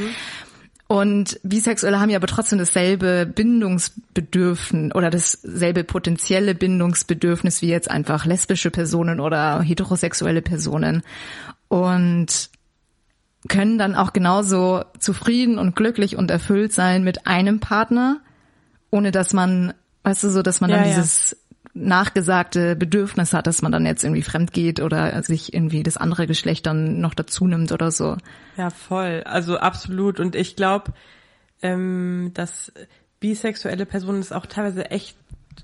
Und Bisexuelle haben ja aber trotzdem dasselbe Bindungsbedürfnis oder dasselbe potenzielle Bindungsbedürfnis wie jetzt einfach lesbische Personen oder heterosexuelle Personen. Und können dann auch genauso zufrieden und glücklich und erfüllt sein mit einem Partner, ohne dass man, weißt du, so, dass man Ja, dann ja. dieses nachgesagte Bedürfnis hat, dass man dann jetzt irgendwie fremd geht oder sich irgendwie das andere Geschlecht dann noch dazu nimmt oder so. Ja, voll. Also absolut. Und ich glaube, ähm, dass bisexuelle Personen es auch teilweise echt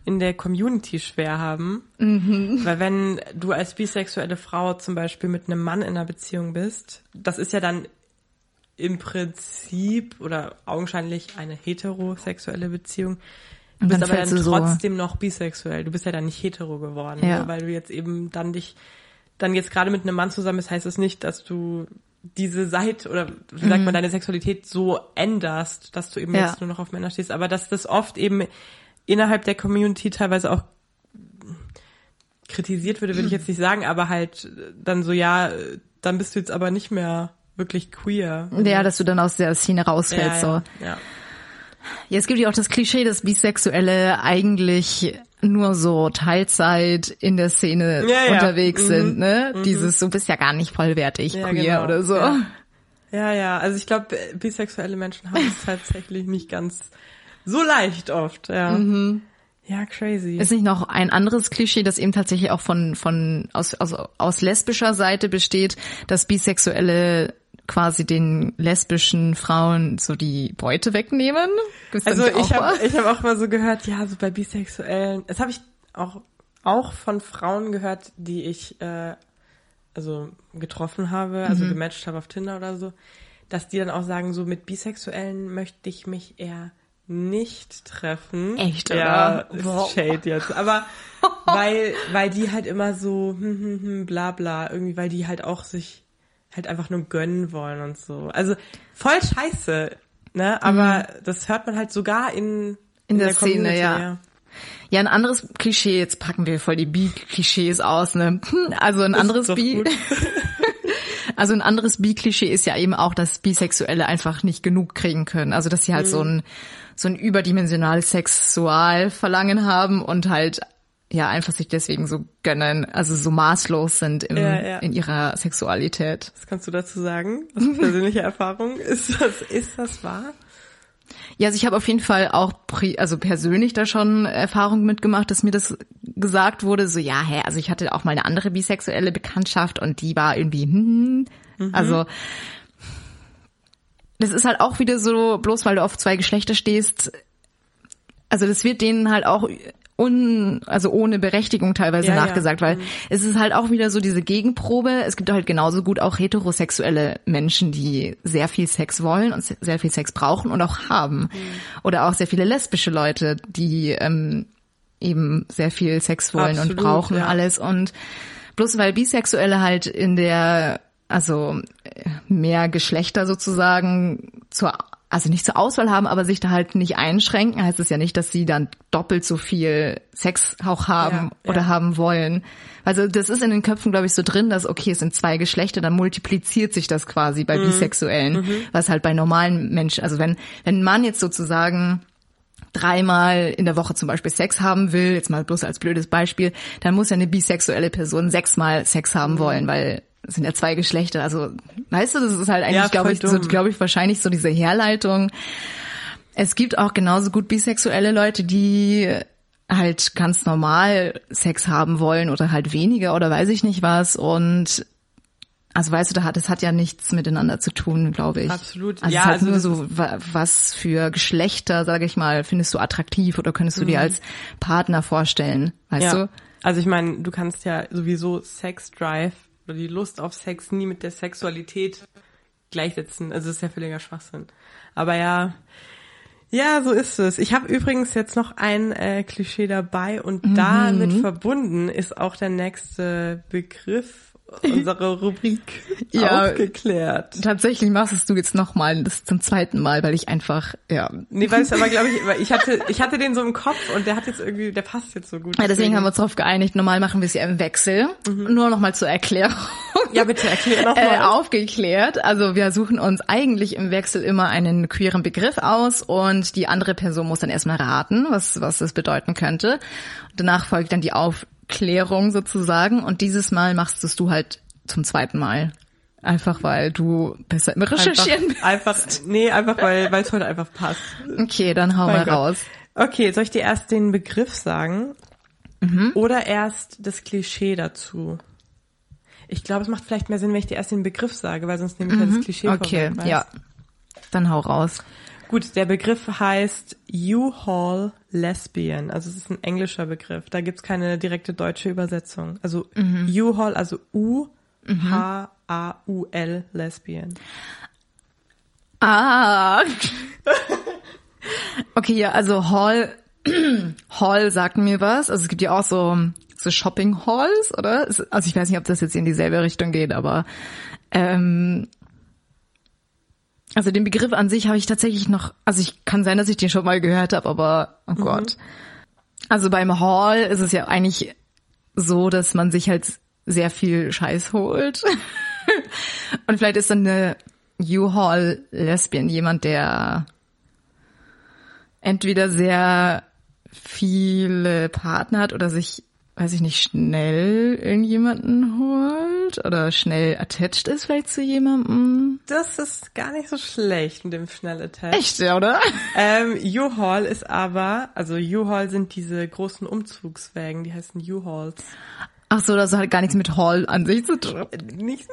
in der Community schwer haben. Weil wenn du als bisexuelle Frau zum Beispiel mit einem Mann in einer Beziehung bist, das ist ja dann im Prinzip oder augenscheinlich eine heterosexuelle Beziehung. Du bist dann aber dann du so- trotzdem noch bisexuell. Du bist ja dann nicht hetero geworden, Ja. weil du jetzt eben dann dich dann jetzt gerade mit einem Mann zusammen bist, heißt das nicht, dass du diese Seite oder wie sagt man deine Sexualität so änderst, dass du eben Mhm. Ja. jetzt nur noch auf Männer stehst, aber dass das oft eben innerhalb der Community teilweise auch kritisiert würde, würde ich jetzt nicht sagen, aber halt dann so ja, dann bist du jetzt aber nicht mehr wirklich queer. Ja, dass du dann aus der Szene rausfällst. so. ja, ja. Ja, es gibt ja auch das Klischee, dass Bisexuelle eigentlich nur so Teilzeit in der Szene Ja, ja. unterwegs Mhm. sind, ne? Dieses, du bist ja gar nicht vollwertig Ja, queer genau. oder so. Ja. Ja, ja, also ich glaube, bisexuelle Menschen haben es tatsächlich nicht ganz so leicht oft, ja. Ja, crazy. Ist nicht noch ein anderes Klischee, das eben tatsächlich auch von, von, aus, aus, aus lesbischer Seite besteht, dass Bisexuelle quasi den lesbischen Frauen so die Beute wegnehmen? Gibt's also ich habe ich hab auch mal so gehört, ja, so bei Bisexuellen, das habe ich auch, auch von Frauen gehört, die ich äh, also getroffen habe, Mhm. also gematcht habe auf Tinder oder so, dass die dann auch sagen, so mit Bisexuellen möchte ich mich eher nicht treffen. Echt, Ja, oder? ist Wow. Shade jetzt. Aber [laughs] weil, weil die halt immer so hm, hm, hm, bla bla, irgendwie, weil die halt auch sich halt einfach nur gönnen wollen und so. Also voll scheiße, ne? Aber mhm. das hört man halt sogar in, in, in der, der Szene, ja. ja. Ja, ein anderes Klischee, jetzt packen wir voll die Bi-Klischees aus, ne? [laughs] Also ein anderes Bi. [laughs] also ein anderes Bi-Klischee ist ja eben auch, dass Bisexuelle einfach nicht genug kriegen können. Also dass sie halt mhm. so ein so ein überdimensionales Sexualverlangen haben und halt ja einfach sich deswegen so gönnen, also so maßlos sind im, ja, ja. in ihrer Sexualität. Was kannst du dazu sagen? Was persönliche [laughs] Erfahrung? Ist das, ist das wahr? Ja, also ich habe auf jeden Fall auch also persönlich da schon Erfahrung mitgemacht, dass mir das gesagt wurde, so ja, hä, also ich hatte auch mal eine andere bisexuelle Bekanntschaft und die war irgendwie hm, mhm. also das ist halt auch wieder so, bloß weil du auf zwei Geschlechter stehst, also das wird denen halt auch un, also ohne Berechtigung teilweise ja, nachgesagt, ja. weil mhm. es ist halt auch wieder so diese Gegenprobe. Es gibt halt genauso gut auch heterosexuelle Menschen, die sehr viel Sex wollen und sehr viel Sex brauchen und auch haben. Mhm. Oder auch sehr viele lesbische Leute, die ähm, eben sehr viel Sex wollen Absolut, und brauchen ja. alles. Und bloß weil Bisexuelle halt in der also mehr Geschlechter sozusagen zur also nicht zur Auswahl haben, aber sich da halt nicht einschränken, heißt es ja nicht, dass sie dann doppelt so viel Sex auch haben ja, oder ja. haben wollen. Also das ist in den Köpfen, glaube ich, so drin, dass okay, es sind zwei Geschlechter, dann multipliziert sich das quasi bei mhm. Bisexuellen, mhm. was halt bei normalen Menschen, also wenn, wenn ein Mann jetzt sozusagen dreimal in der Woche zum Beispiel Sex haben will, jetzt mal bloß als blödes Beispiel, dann muss ja eine bisexuelle Person sechsmal Sex haben mhm. wollen, weil sind ja zwei Geschlechter. Also, weißt du, das ist halt eigentlich, ja, glaube ich, so, glaube ich, wahrscheinlich so diese Herleitung. Es gibt auch genauso gut bisexuelle Leute, die halt ganz normal Sex haben wollen oder halt weniger oder weiß ich nicht was und also weißt du, das hat ja nichts miteinander zu tun, glaube ich. Absolut. Also ja, es ist halt also nur so, was für Geschlechter, sage ich mal, findest du attraktiv oder könntest du mhm. dir als Partner vorstellen, weißt ja. du? Also ich meine, du kannst ja sowieso Sex Drive oder die Lust auf Sex nie mit der Sexualität gleichsetzen. Also das ist ja völliger Schwachsinn. Aber ja, ja, so ist es. Ich habe übrigens jetzt noch ein äh, Klischee dabei und mhm. damit verbunden ist auch der nächste Begriff unsere Rubrik ja, aufgeklärt. Tatsächlich machst du jetzt nochmal, das zum zweiten Mal, weil ich einfach, ja. Nee, weil es aber, glaube ich, ich hatte, ich hatte den so im Kopf und der hat jetzt irgendwie, der passt jetzt so gut. Ja, deswegen haben wir uns darauf geeinigt, normal machen wir es ja im Wechsel. Mhm. Nur nochmal zur Erklärung. Ja, bitte erklär nochmal. Äh, aufgeklärt. Also wir suchen uns eigentlich im Wechsel immer einen queeren Begriff aus und die andere Person muss dann erstmal raten, was, was das bedeuten könnte. Danach folgt dann die Auf Klärung sozusagen und dieses Mal machst es du halt zum zweiten Mal. Einfach weil du besser im Recherchieren bist. Einfach, nee, einfach weil es heute einfach passt. Okay, dann hau mein mal Gott. raus. Okay, soll ich dir erst den Begriff sagen? Mhm. Oder erst das Klischee dazu? Ich glaube, es macht vielleicht mehr Sinn, wenn ich dir erst den Begriff sage, weil sonst nehme ich mhm. das. Klischee Okay, vorweg, ja. Dann hau raus. Gut, der Begriff heißt U-Haul Lesbian. Also es ist ein englischer Begriff. Da gibt's keine direkte deutsche Übersetzung. Also mhm. U-Haul, also U-H-A-U-L Lesbian. Ah. [laughs] okay, ja, also Hall, [clears throat] Hall sagt mir was. Also es gibt ja auch so, so Shopping Halls, oder? Also ich weiß nicht, ob das jetzt in dieselbe Richtung geht, aber ähm, also den Begriff an sich habe ich tatsächlich noch, also ich kann sein, dass ich den schon mal gehört habe, aber oh mhm. Gott. Also beim Hall ist es ja eigentlich so, dass man sich halt sehr viel Scheiß holt. [laughs] Und vielleicht ist dann eine U-Haul Lesbian jemand, der entweder sehr viele Partner hat oder sich weiß ich nicht, schnell irgendjemanden holt oder schnell attached ist vielleicht zu jemandem. Das ist gar nicht so schlecht mit dem schnell attached. Echt, ja, oder? Ähm, U-Haul ist aber, also U-Haul sind diese großen Umzugswägen, die heißen U-Hauls. Ach so, das hat gar nichts mit Hall an sich zu tun. Nicht,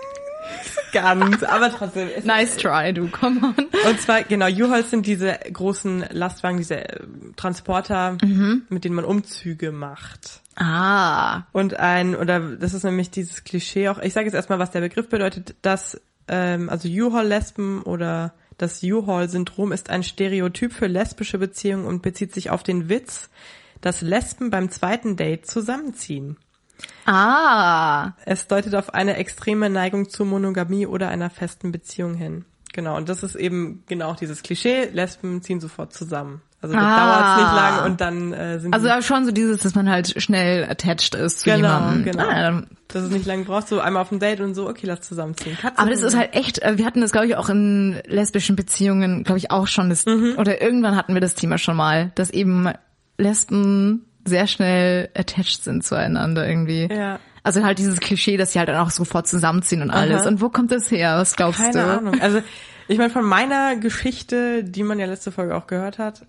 ganz, aber trotzdem. nice try, du, come on. Und zwar, genau, U-Hauls sind diese großen Lastwagen, diese äh, Transporter, mhm. mit denen man Umzüge macht. Ah. Und ein, oder das ist nämlich dieses Klischee auch, ich sage jetzt erstmal, was der Begriff bedeutet, dass, ähm, also U-Haul-Lesben oder das U-Haul-Syndrom ist ein Stereotyp für lesbische Beziehungen und bezieht sich auf den Witz, dass Lesben beim zweiten Date zusammenziehen. Ah. Es deutet auf eine extreme Neigung zur Monogamie oder einer festen Beziehung hin. Genau, und das ist eben genau dieses Klischee, Lesben ziehen sofort zusammen. Also das Ah. dauert nicht lang und dann äh, sind Also schon so dieses, dass man halt schnell attached ist zu Genau, jemandem. genau. Ah, dann- dass es nicht lang brauchst, so einmal auf ein Date und so, okay, lass zusammenziehen. Katze, aber das ist halt echt, äh, wir hatten das glaube ich auch in lesbischen Beziehungen, glaube ich auch schon, das, Mhm. oder irgendwann hatten wir das Thema schon mal, dass eben Lesben sehr schnell attached sind zueinander irgendwie. Ja. Also halt dieses Klischee, dass sie halt dann auch sofort zusammenziehen und alles. Aha. Und wo kommt das her? Was glaubst Keine du? Ahnung. Also ich meine, von meiner Geschichte, die man ja letzte Folge auch gehört hat,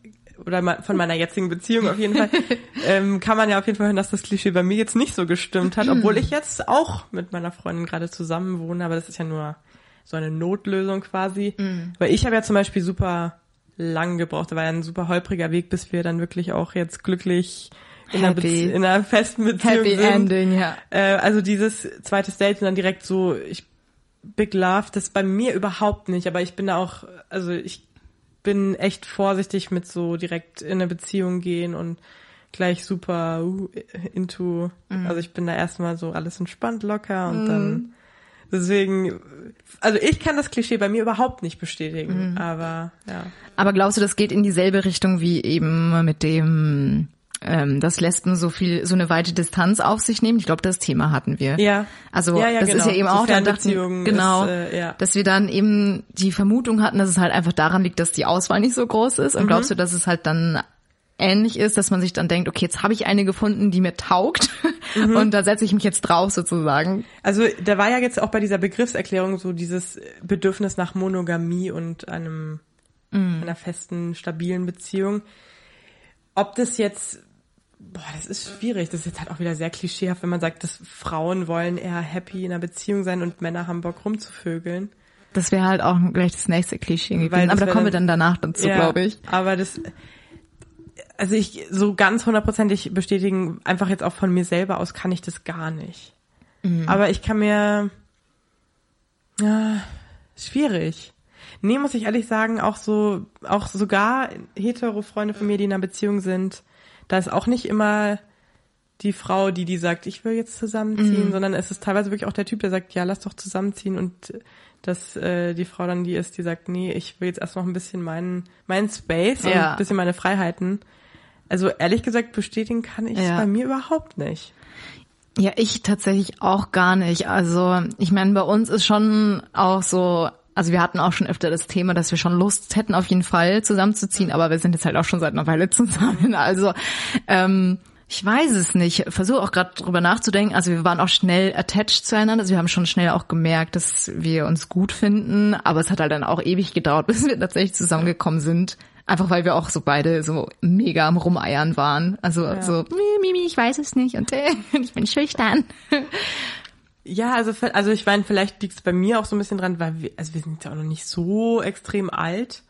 oder von meiner jetzigen Beziehung auf jeden Fall, [laughs] ähm, kann man ja auf jeden Fall hören, dass das Klischee bei mir jetzt nicht so gestimmt hat, obwohl ich jetzt auch mit meiner Freundin gerade zusammen wohne, aber das ist ja nur so eine Notlösung quasi. Weil ich habe ja zum Beispiel super lang gebraucht, da war ja ein super holpriger Weg, bis wir dann wirklich auch jetzt glücklich in einer, in einer festen Beziehung Happy sind. Ending, ja. Äh, also dieses zweite Date und dann direkt so, ich Big Love, das bei mir überhaupt nicht, aber ich bin da auch, also ich bin echt vorsichtig mit so direkt in eine Beziehung gehen und gleich super uh, into, also ich bin da erstmal so alles entspannt, locker und dann deswegen, also ich kann das Klischee bei mir überhaupt nicht bestätigen, aber ja. Aber glaubst du, das geht in dieselbe Richtung wie eben mit dem, ähm, dass Lesben so viel, so eine weite Distanz auf sich nehmen? Ich glaube, das Thema hatten wir. Ja. Also Ja, ja, das ist genau. ja eben auch dann dachten, genau, ist, äh, ja. dass wir dann eben die Vermutung hatten, dass es halt einfach daran liegt, dass die Auswahl nicht so groß ist. Mhm. Und glaubst du, dass es halt dann ähnlich ist, dass man sich dann denkt, okay, jetzt habe ich eine gefunden, die mir taugt [laughs] Mhm. und da setze ich mich jetzt drauf sozusagen. Also da war ja jetzt auch bei dieser Begriffserklärung so dieses Bedürfnis nach Monogamie und einem einer festen, stabilen Beziehung. Ob das jetzt, boah, das ist schwierig. Das ist jetzt halt auch wieder sehr klischeehaft, wenn man sagt, dass Frauen wollen eher happy in einer Beziehung sein und Männer haben Bock rumzuvögeln. Das wäre halt auch gleich das nächste Klischee gewesen. Aber da kommen wir dann- danach dazu, Ja, glaube ich. Aber das, also ich so ganz hundertprozentig bestätigen, einfach jetzt auch von mir selber aus kann ich das gar nicht. Aber ich kann mir, ja, schwierig. Nee, muss ich ehrlich sagen, auch so, auch sogar hetero Freunde von mir, die in einer Beziehung sind, da ist auch nicht immer die Frau, die die sagt, ich will jetzt zusammenziehen, sondern es ist teilweise wirklich auch der Typ, der sagt, ja, lass doch zusammenziehen und dass äh, die Frau dann die ist, die sagt, nee, ich will jetzt erst noch ein bisschen meinen meinen Space und Ja. ein bisschen meine Freiheiten. Also ehrlich gesagt bestätigen kann ich es Ja. bei mir überhaupt nicht. Ja, ich tatsächlich auch gar nicht. Also ich meine, bei uns ist schon auch so, also wir hatten auch schon öfter das Thema, dass wir schon Lust hätten, auf jeden Fall zusammenzuziehen, aber wir sind jetzt halt auch schon seit einer Weile [laughs] zusammen. Also ähm, ich weiß es nicht. Versuche auch gerade drüber nachzudenken. Also wir waren auch schnell attached zueinander. Also wir haben schon schnell auch gemerkt, dass wir uns gut finden. Aber es hat halt dann auch ewig gedauert, [laughs] bis wir tatsächlich zusammengekommen sind. Einfach weil wir auch so beide so mega am Rumeiern waren. Also so, Mimi, ich weiß es nicht und äh, [laughs] ich bin schüchtern. Ja, also also ich meine, vielleicht liegt es bei mir auch so ein bisschen dran, weil wir, also wir sind ja auch noch nicht so extrem alt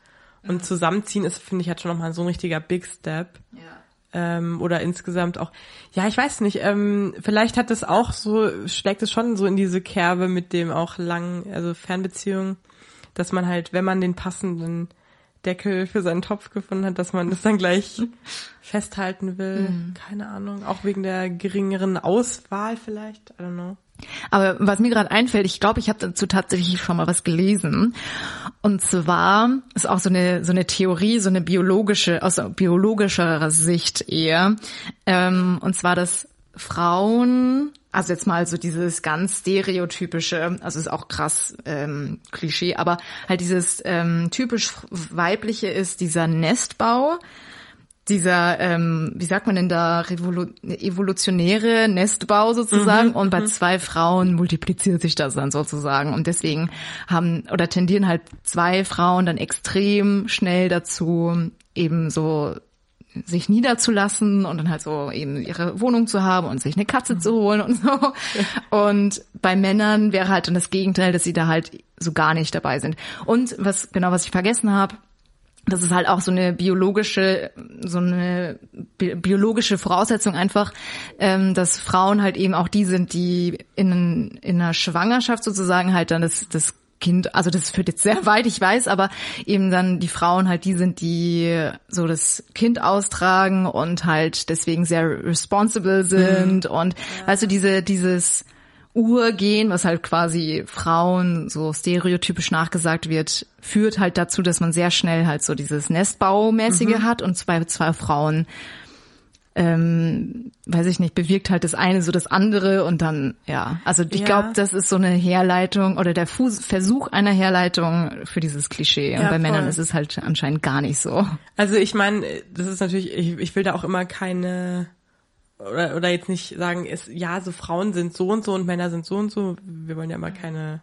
und zusammenziehen ist, finde ich, halt schon nochmal so ein richtiger Big Step. Ähm, oder insgesamt auch, ja, ich weiß nicht, ähm, vielleicht hat es auch so, schlägt es schon so in diese Kerbe mit dem auch langen, also Fernbeziehung, dass man halt, wenn man den passenden Deckel für seinen Topf gefunden hat, dass man das dann gleich [laughs] festhalten will. Keine Ahnung. Auch wegen der geringeren Auswahl vielleicht. I don't know. Aber was mir gerade einfällt, ich glaube, ich habe dazu tatsächlich schon mal was gelesen. Und zwar ist auch so eine so eine Theorie, so eine biologische aus biologischer Sicht eher. Ähm, und zwar, dass Frauen, also jetzt mal so dieses ganz stereotypische, also ist auch krass ähm, Klischee, aber halt dieses ähm, typisch weibliche ist dieser Nestbau dieser, ähm, wie sagt man denn da, revolu evolutionäre Nestbau sozusagen. und bei zwei Frauen multipliziert sich das dann sozusagen. Und deswegen haben oder tendieren halt zwei Frauen dann extrem schnell dazu, eben so sich niederzulassen und dann halt so eben ihre Wohnung zu haben und sich eine Katze zu holen und so. Und bei Männern wäre halt dann das Gegenteil, dass sie da halt so gar nicht dabei sind. Und was genau, was ich vergessen habe, das ist halt auch so eine biologische, so eine bi biologische Voraussetzung einfach, ähm, dass Frauen halt eben auch die sind, die in, in einer Schwangerschaft sozusagen halt dann das, das Kind, also das führt jetzt sehr [laughs] weit, ich weiß, aber eben dann die Frauen halt die sind, die so das Kind austragen und halt deswegen sehr responsible sind mhm. und ja. weißt du, diese, dieses Urgehen, was halt quasi Frauen so stereotypisch nachgesagt wird, führt halt dazu, dass man sehr schnell halt so dieses Nestbaumäßige mhm. hat und zwei, zwei Frauen ähm, weiß ich nicht, bewirkt halt das eine so das andere und dann, ja. Also ich ja. glaube, das ist so eine Herleitung oder der Fuß, Versuch einer Herleitung für dieses Klischee. Und ja, bei voll. Männern ist es halt anscheinend gar nicht so. Also ich meine, das ist natürlich, ich, ich will da auch immer keine oder, oder jetzt nicht sagen, ist, ja, so Frauen sind so und so und Männer sind so und so. Wir wollen ja immer keine,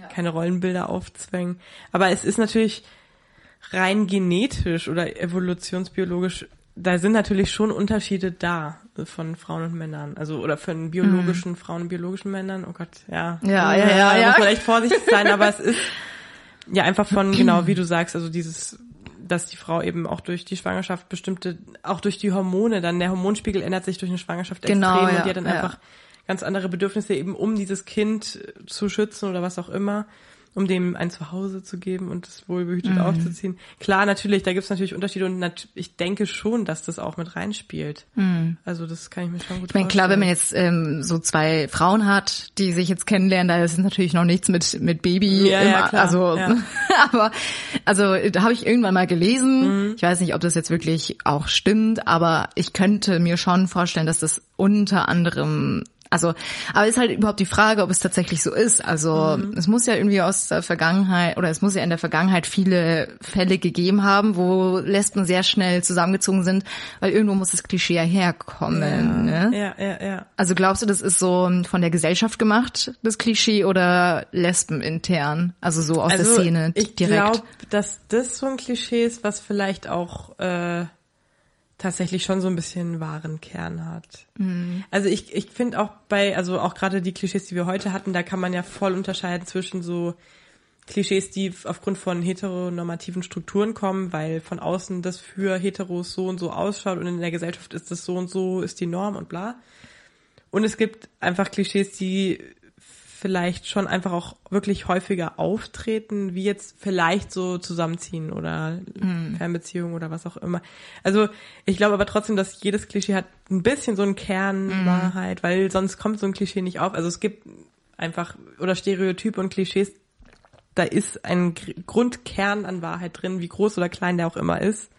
ja. keine Rollenbilder aufzwängen. Aber es ist natürlich rein genetisch oder evolutionsbiologisch da sind natürlich schon Unterschiede da von Frauen und Männern. Also, oder von biologischen mhm. Frauen und biologischen Männern. Oh Gott, ja. Ja, ja, ja, ja. Muss man echt vorsichtig sein, aber es ist [laughs] ja einfach von, genau, wie du sagst, also dieses, dass die Frau eben auch durch die Schwangerschaft bestimmte, auch durch die Hormone, dann der Hormonspiegel ändert sich durch eine Schwangerschaft genau, extrem ja, und die hat dann ja. einfach ganz andere Bedürfnisse eben, um dieses Kind zu schützen oder was auch immer um dem ein Zuhause zu geben und es wohlbehütet mhm. aufzuziehen. Klar, natürlich, da gibt's natürlich Unterschiede und nat ich denke schon, dass das auch mit reinspielt. Mhm. Also das kann ich mir schon gut Ich meine, klar, wenn man jetzt ähm, so zwei Frauen hat, die sich jetzt kennenlernen, da ist natürlich noch nichts mit mit Baby. Ja, im, ja, klar. Also, ja. [laughs] aber also da habe ich irgendwann mal gelesen. Mhm. Ich weiß nicht, ob das jetzt wirklich auch stimmt, aber ich könnte mir schon vorstellen, dass das unter anderem also, aber ist halt überhaupt die Frage, ob es tatsächlich so ist. Also, mhm. es muss ja irgendwie aus der Vergangenheit oder es muss ja in der Vergangenheit viele Fälle gegeben haben, wo Lesben sehr schnell zusammengezogen sind, weil irgendwo muss das Klischee ja herkommen. Ja, ne? ja, ja, ja. Also glaubst du, das ist so von der Gesellschaft gemacht, das Klischee, oder Lesben intern? Also so aus also, der Szene direkt? Ich glaube, dass das so ein Klischee ist, was vielleicht auch äh, tatsächlich schon so ein bisschen wahren Kern hat. Mhm. Also ich, ich finde auch bei, also auch gerade die Klischees, die wir heute hatten, da kann man ja voll unterscheiden zwischen so Klischees, die aufgrund von heteronormativen Strukturen kommen, weil von außen das für Heteros so und so ausschaut und in der Gesellschaft ist das so und so ist die Norm und bla. Und es gibt einfach Klischees, die vielleicht schon einfach auch wirklich häufiger auftreten, wie jetzt vielleicht so zusammenziehen oder mhm. Fernbeziehungen oder was auch immer. Also ich glaube aber trotzdem, dass jedes Klischee hat ein bisschen so einen Kern mhm. Wahrheit, weil sonst kommt so ein Klischee nicht auf. Also es gibt einfach oder Stereotype und Klischees, da ist ein Grundkern an Wahrheit drin, wie groß oder klein der auch immer ist.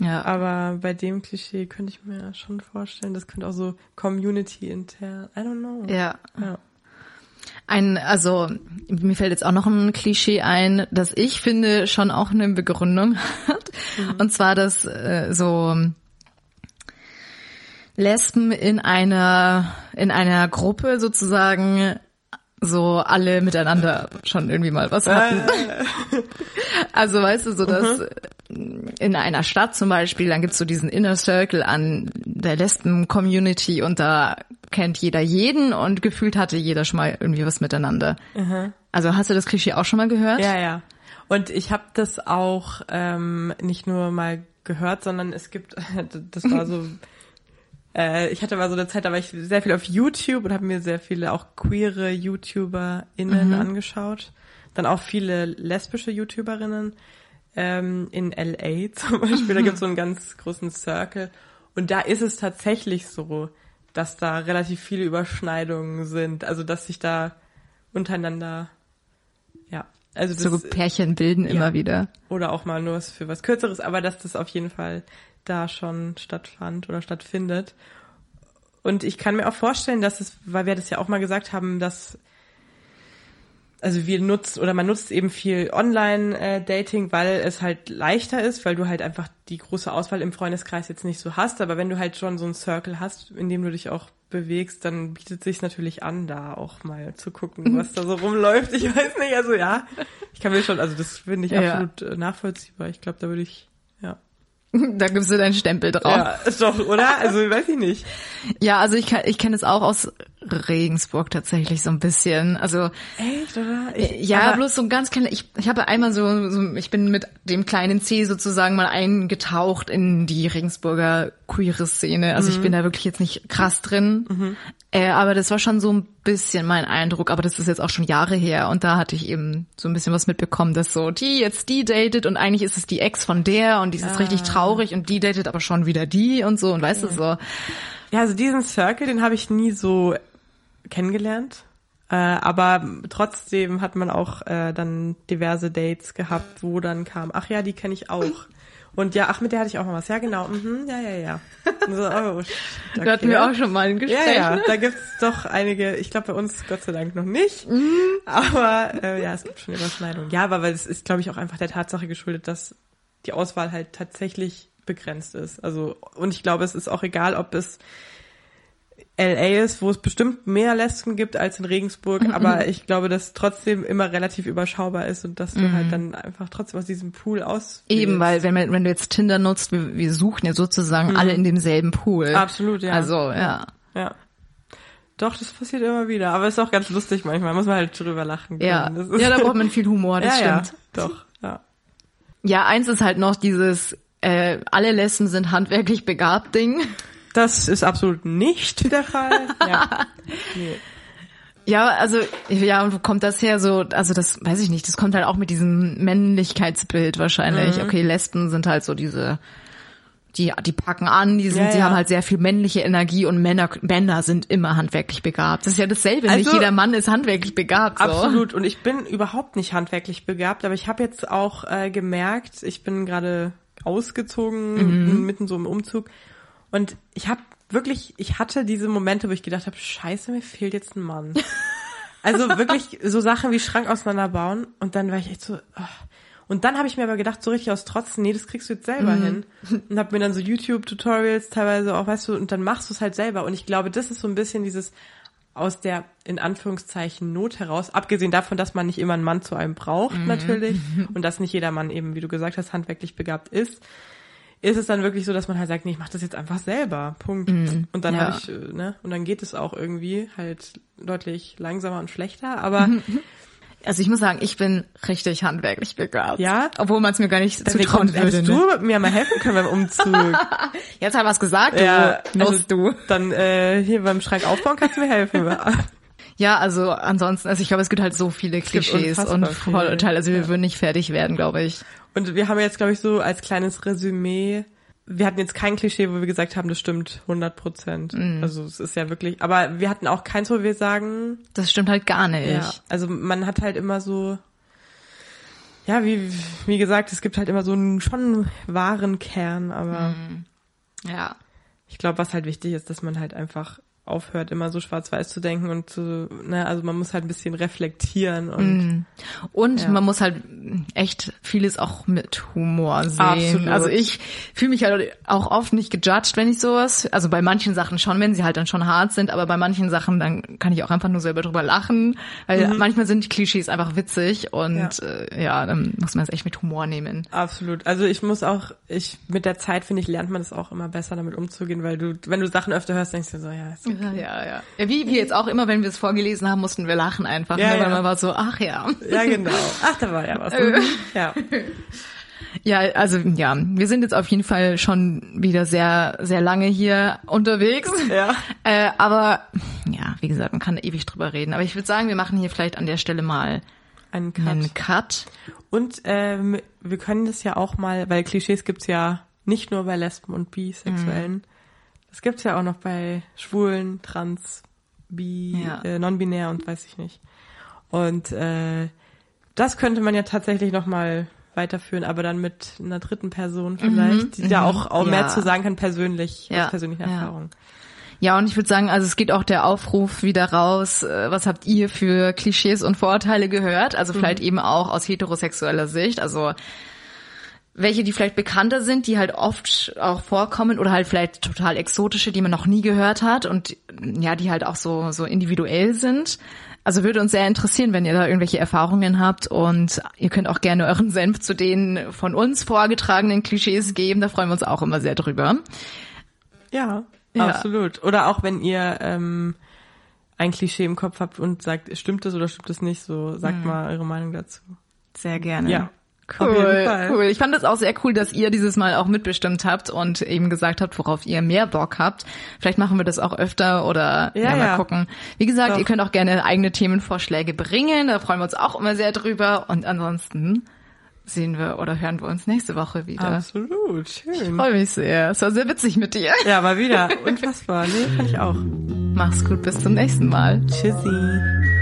Ja. Aber bei dem Klischee könnte ich mir schon vorstellen, das könnte auch so Community intern, I don't know. Ja. ja. Ein, also mir fällt jetzt auch noch ein Klischee ein, das ich finde schon auch eine Begründung [laughs] hat. Mhm. Und zwar, dass äh, so Lesben in einer in einer Gruppe sozusagen so alle miteinander schon irgendwie mal was hatten. [laughs] also weißt du, so dass mhm. in einer Stadt zum Beispiel, dann gibt's so diesen Inner Circle an der Lesben-Community und da kennt jeder jeden und gefühlt hatte jeder schon mal irgendwie was miteinander. Mhm. Also hast du das Klischee auch schon mal gehört? Ja, ja. Und ich habe das auch ähm, nicht nur mal gehört, sondern es gibt, [laughs] das war so äh, ich hatte mal so eine Zeit, da war ich sehr viel auf YouTube und habe mir sehr viele auch queere YouTuberInnen mhm. angeschaut. Dann auch viele lesbische YouTuberinnen ähm, in LA [laughs] zum Beispiel. Da gibt es so einen ganz großen Circle. Und da ist es tatsächlich so, dass da relativ viele Überschneidungen sind. Also dass sich da untereinander ja, also das, so Pärchen bilden ja, immer wieder. Oder auch mal nur für was Kürzeres, aber dass das auf jeden Fall da schon stattfand oder stattfindet. Und ich kann mir auch vorstellen, dass es, weil wir das ja auch mal gesagt haben, dass also wir nutzen oder man nutzt eben viel Online-Dating, weil es halt leichter ist, weil du halt einfach die große Auswahl im Freundeskreis jetzt nicht so hast. Aber wenn du halt schon so einen Circle hast, in dem du dich auch bewegst, dann bietet sich natürlich an, da auch mal zu gucken, was da so rumläuft. Ich weiß nicht, also ja, ich kann mir schon, also das finde ich absolut ja. Äh, nachvollziehbar. Ich glaube, da würde ich [laughs] Da gibst du deinen Stempel drauf. Ja, ist doch, oder? Also weiß ich nicht. Ja, also ich, ich kenne es auch aus Regensburg tatsächlich so ein bisschen. Also Echt, oder? Ich, ja, aber- bloß so ein ganz kleiner. Ich, ich habe einmal so, so, ich bin mit dem kleinen C sozusagen mal eingetaucht in die Regensburger queere Szene. Also ich Mhm. bin da wirklich jetzt nicht krass drin, äh, aber das war schon so ein bisschen mein Eindruck. Aber das ist jetzt auch schon Jahre her und da hatte ich eben so ein bisschen was mitbekommen, dass so die jetzt die datet und eigentlich ist es die Ex von der und die ist Ah. richtig traurig und die datet aber schon wieder die und so und weißt du so. Ja, also diesen Circle, den habe ich nie so kennengelernt. Äh, aber trotzdem hat man auch äh, dann diverse Dates gehabt, wo dann kam, ach ja, die kenne ich auch. Und ja, ach, mit der hatte ich auch mal was. Ja, genau. Mhm, ja, ja, ja. Und so, oh, shit, okay. [laughs] Da hatten wir auch schon mal ein Ja, Gespräch. ja, ne? da gibt's doch einige, ich glaube bei uns Gott sei Dank noch nicht, Mhm. aber äh, ja, es gibt schon Überschneidungen. Ja, aber weil es ist, glaube ich, auch einfach der Tatsache geschuldet, dass die Auswahl halt tatsächlich begrenzt ist. Also und ich glaube, es ist auch egal, ob es LA ist, wo es bestimmt mehr Lesben gibt als in Regensburg, Mhm. aber ich glaube, dass trotzdem immer relativ überschaubar ist und dass du halt dann einfach trotzdem aus diesem Pool aus Mhm. Eben, weil wenn, man, wenn du jetzt Tinder nutzt, wir, wir suchen ja sozusagen alle in demselben Pool. Mhm. Absolut, ja. Also, ja. Ja. Doch, das passiert immer wieder. Aber ist auch ganz lustig manchmal. Muss man halt drüber lachen können. Ja, ja, da braucht man viel Humor, das [laughs] ja, stimmt. Ja, doch, ja. Ja. eins ist halt noch dieses, äh, alle Lesben sind handwerklich begabt Ding. Das ist absolut nicht der Fall. [laughs] Ja. Nee. Ja, also, ja, und wo kommt das her? So, also das weiß ich nicht, das kommt halt auch mit diesem Männlichkeitsbild wahrscheinlich. Mhm. Okay, Lesben sind halt so diese, die, die packen an, die sind, Ja, die ja. haben halt sehr viel männliche Energie und Männer, Männer sind immer handwerklich begabt. Das ist ja dasselbe, nicht Also- jeder Mann ist handwerklich begabt. So. Absolut. Und ich bin überhaupt nicht handwerklich begabt, aber ich habe jetzt auch äh, gemerkt, ich bin gerade ausgezogen, mitten so im Umzug. Und ich habe wirklich, ich hatte diese Momente, wo ich gedacht habe, scheiße, mir fehlt jetzt ein Mann. [laughs] Also wirklich so Sachen wie Schrank auseinanderbauen. Und dann war ich echt so, ah. Und dann habe ich mir aber gedacht, so richtig aus Trotz, nee, das kriegst du jetzt selber hin. Und habe mir dann so YouTube-Tutorials teilweise auch, weißt du, und dann machst du es halt selber. Und ich glaube, das ist so ein bisschen dieses aus der, in Anführungszeichen, Not heraus, abgesehen davon, dass man nicht immer einen Mann zu einem braucht, natürlich, [laughs] und dass nicht jeder Mann eben, wie du gesagt hast, handwerklich begabt ist, ist es dann wirklich so, dass man halt sagt, nee, ich mach das jetzt einfach selber. Punkt. Und dann Ja. habe ich, äh, ne, und dann geht es auch irgendwie halt deutlich langsamer und schlechter, aber [laughs] Also ich muss sagen, ich bin richtig handwerklich begabt. Ja? Obwohl man es mir gar nicht Deswegen zutrauen würde. hättest Ne? du mir mal helfen können beim Umzug. [laughs] Jetzt hat er was gesagt, du ja, Nuss, also, du. Dann äh, hier beim Schrank aufbauen kannst du mir helfen. [laughs] Ja, also ansonsten, also ich glaube, es gibt halt so viele Klischees und Vorurteile. Also wir würden nicht fertig werden, glaube ich. Und wir haben jetzt, glaube ich, so als kleines Resümee, wir hatten jetzt kein Klischee, wo wir gesagt haben, das stimmt 100 Prozent. Mhm. Also es ist ja wirklich, aber wir hatten auch keins, wo wir sagen, Das stimmt halt gar nicht. ja, also man hat halt immer so, ja, wie, wie gesagt, es gibt halt immer so einen schon wahren Kern, aber Mhm. Ja. ich glaube, was halt wichtig ist, dass man halt einfach aufhört, immer so schwarz-weiß zu denken und zu, ne, also man muss halt ein bisschen reflektieren und Und Ja. man muss halt echt vieles auch mit Humor sehen. Absolut. Also ich fühle mich halt auch oft nicht gejudged, wenn ich sowas, also bei manchen Sachen schon, wenn sie halt dann schon hart sind, aber bei manchen Sachen dann kann ich auch einfach nur selber drüber lachen, weil manchmal sind die Klischees einfach witzig und Ja. äh, ja dann muss man es echt mit Humor nehmen. Absolut. Also ich muss auch, ich mit der Zeit finde ich lernt man es auch immer besser damit umzugehen, weil du, wenn du Sachen öfter hörst, denkst du so, ja, ist Ja, ja, ja. ja wie wir jetzt auch immer, wenn wir es vorgelesen haben, mussten wir lachen einfach, Ja, ne? weil ja. man war so, ach ja. Ja, genau. Ach, da war ja was. Äh. [laughs] ja. Ja, also ja, wir sind jetzt auf jeden Fall schon wieder sehr, sehr lange hier unterwegs. Ja. Äh, aber ja, wie gesagt, man kann ewig drüber reden. Aber ich würde sagen, wir machen hier vielleicht an der Stelle mal Ein Cut. einen Cut. Und ähm, wir können das ja auch mal, weil Klischees gibt's ja nicht nur bei Lesben und Bisexuellen. Das gibt's ja auch noch bei Schwulen, Trans, Bi, Ja. äh, Non-Binär und weiß ich nicht. Und äh, das könnte man ja tatsächlich noch mal weiterführen, aber dann mit einer dritten Person vielleicht, die da auch, auch mehr Ja. zu sagen kann, persönlich, Ja. aus persönlichen Ja. Erfahrungen. Ja, und ich würde sagen, also es geht auch der Aufruf wieder raus, äh, was habt ihr für Klischees und Vorurteile gehört? Also vielleicht eben auch aus heterosexueller Sicht, also welche, die vielleicht bekannter sind, die halt oft auch vorkommen oder halt vielleicht total exotische, die man noch nie gehört hat und ja, die halt auch so, so individuell sind. Also würde uns sehr interessieren, wenn ihr da irgendwelche Erfahrungen habt und ihr könnt auch gerne euren Senf zu den von uns vorgetragenen Klischees geben, da freuen wir uns auch immer sehr drüber. Ja, Ja. absolut. Oder auch wenn ihr ähm, ein Klischee im Kopf habt und sagt, stimmt das oder stimmt das nicht, so sagt Mhm. mal eure Meinung dazu. Sehr gerne. Ja. Cool, cool. Ich fand es auch sehr cool, dass ihr dieses Mal auch mitbestimmt habt und eben gesagt habt, worauf ihr mehr Bock habt. Vielleicht machen wir das auch öfter oder Ja, ja, mal ja. gucken. Wie gesagt, Doch. ihr könnt auch gerne eigene Themenvorschläge bringen. Da freuen wir uns auch immer sehr drüber. Und ansonsten sehen wir oder hören wir uns nächste Woche wieder. Absolut, Ich schön. freue mich sehr. Es war sehr witzig mit dir. Ja, mal wieder. Unfassbar. Nee, fand ich auch. Mach's gut, bis zum nächsten Mal. Tschüssi.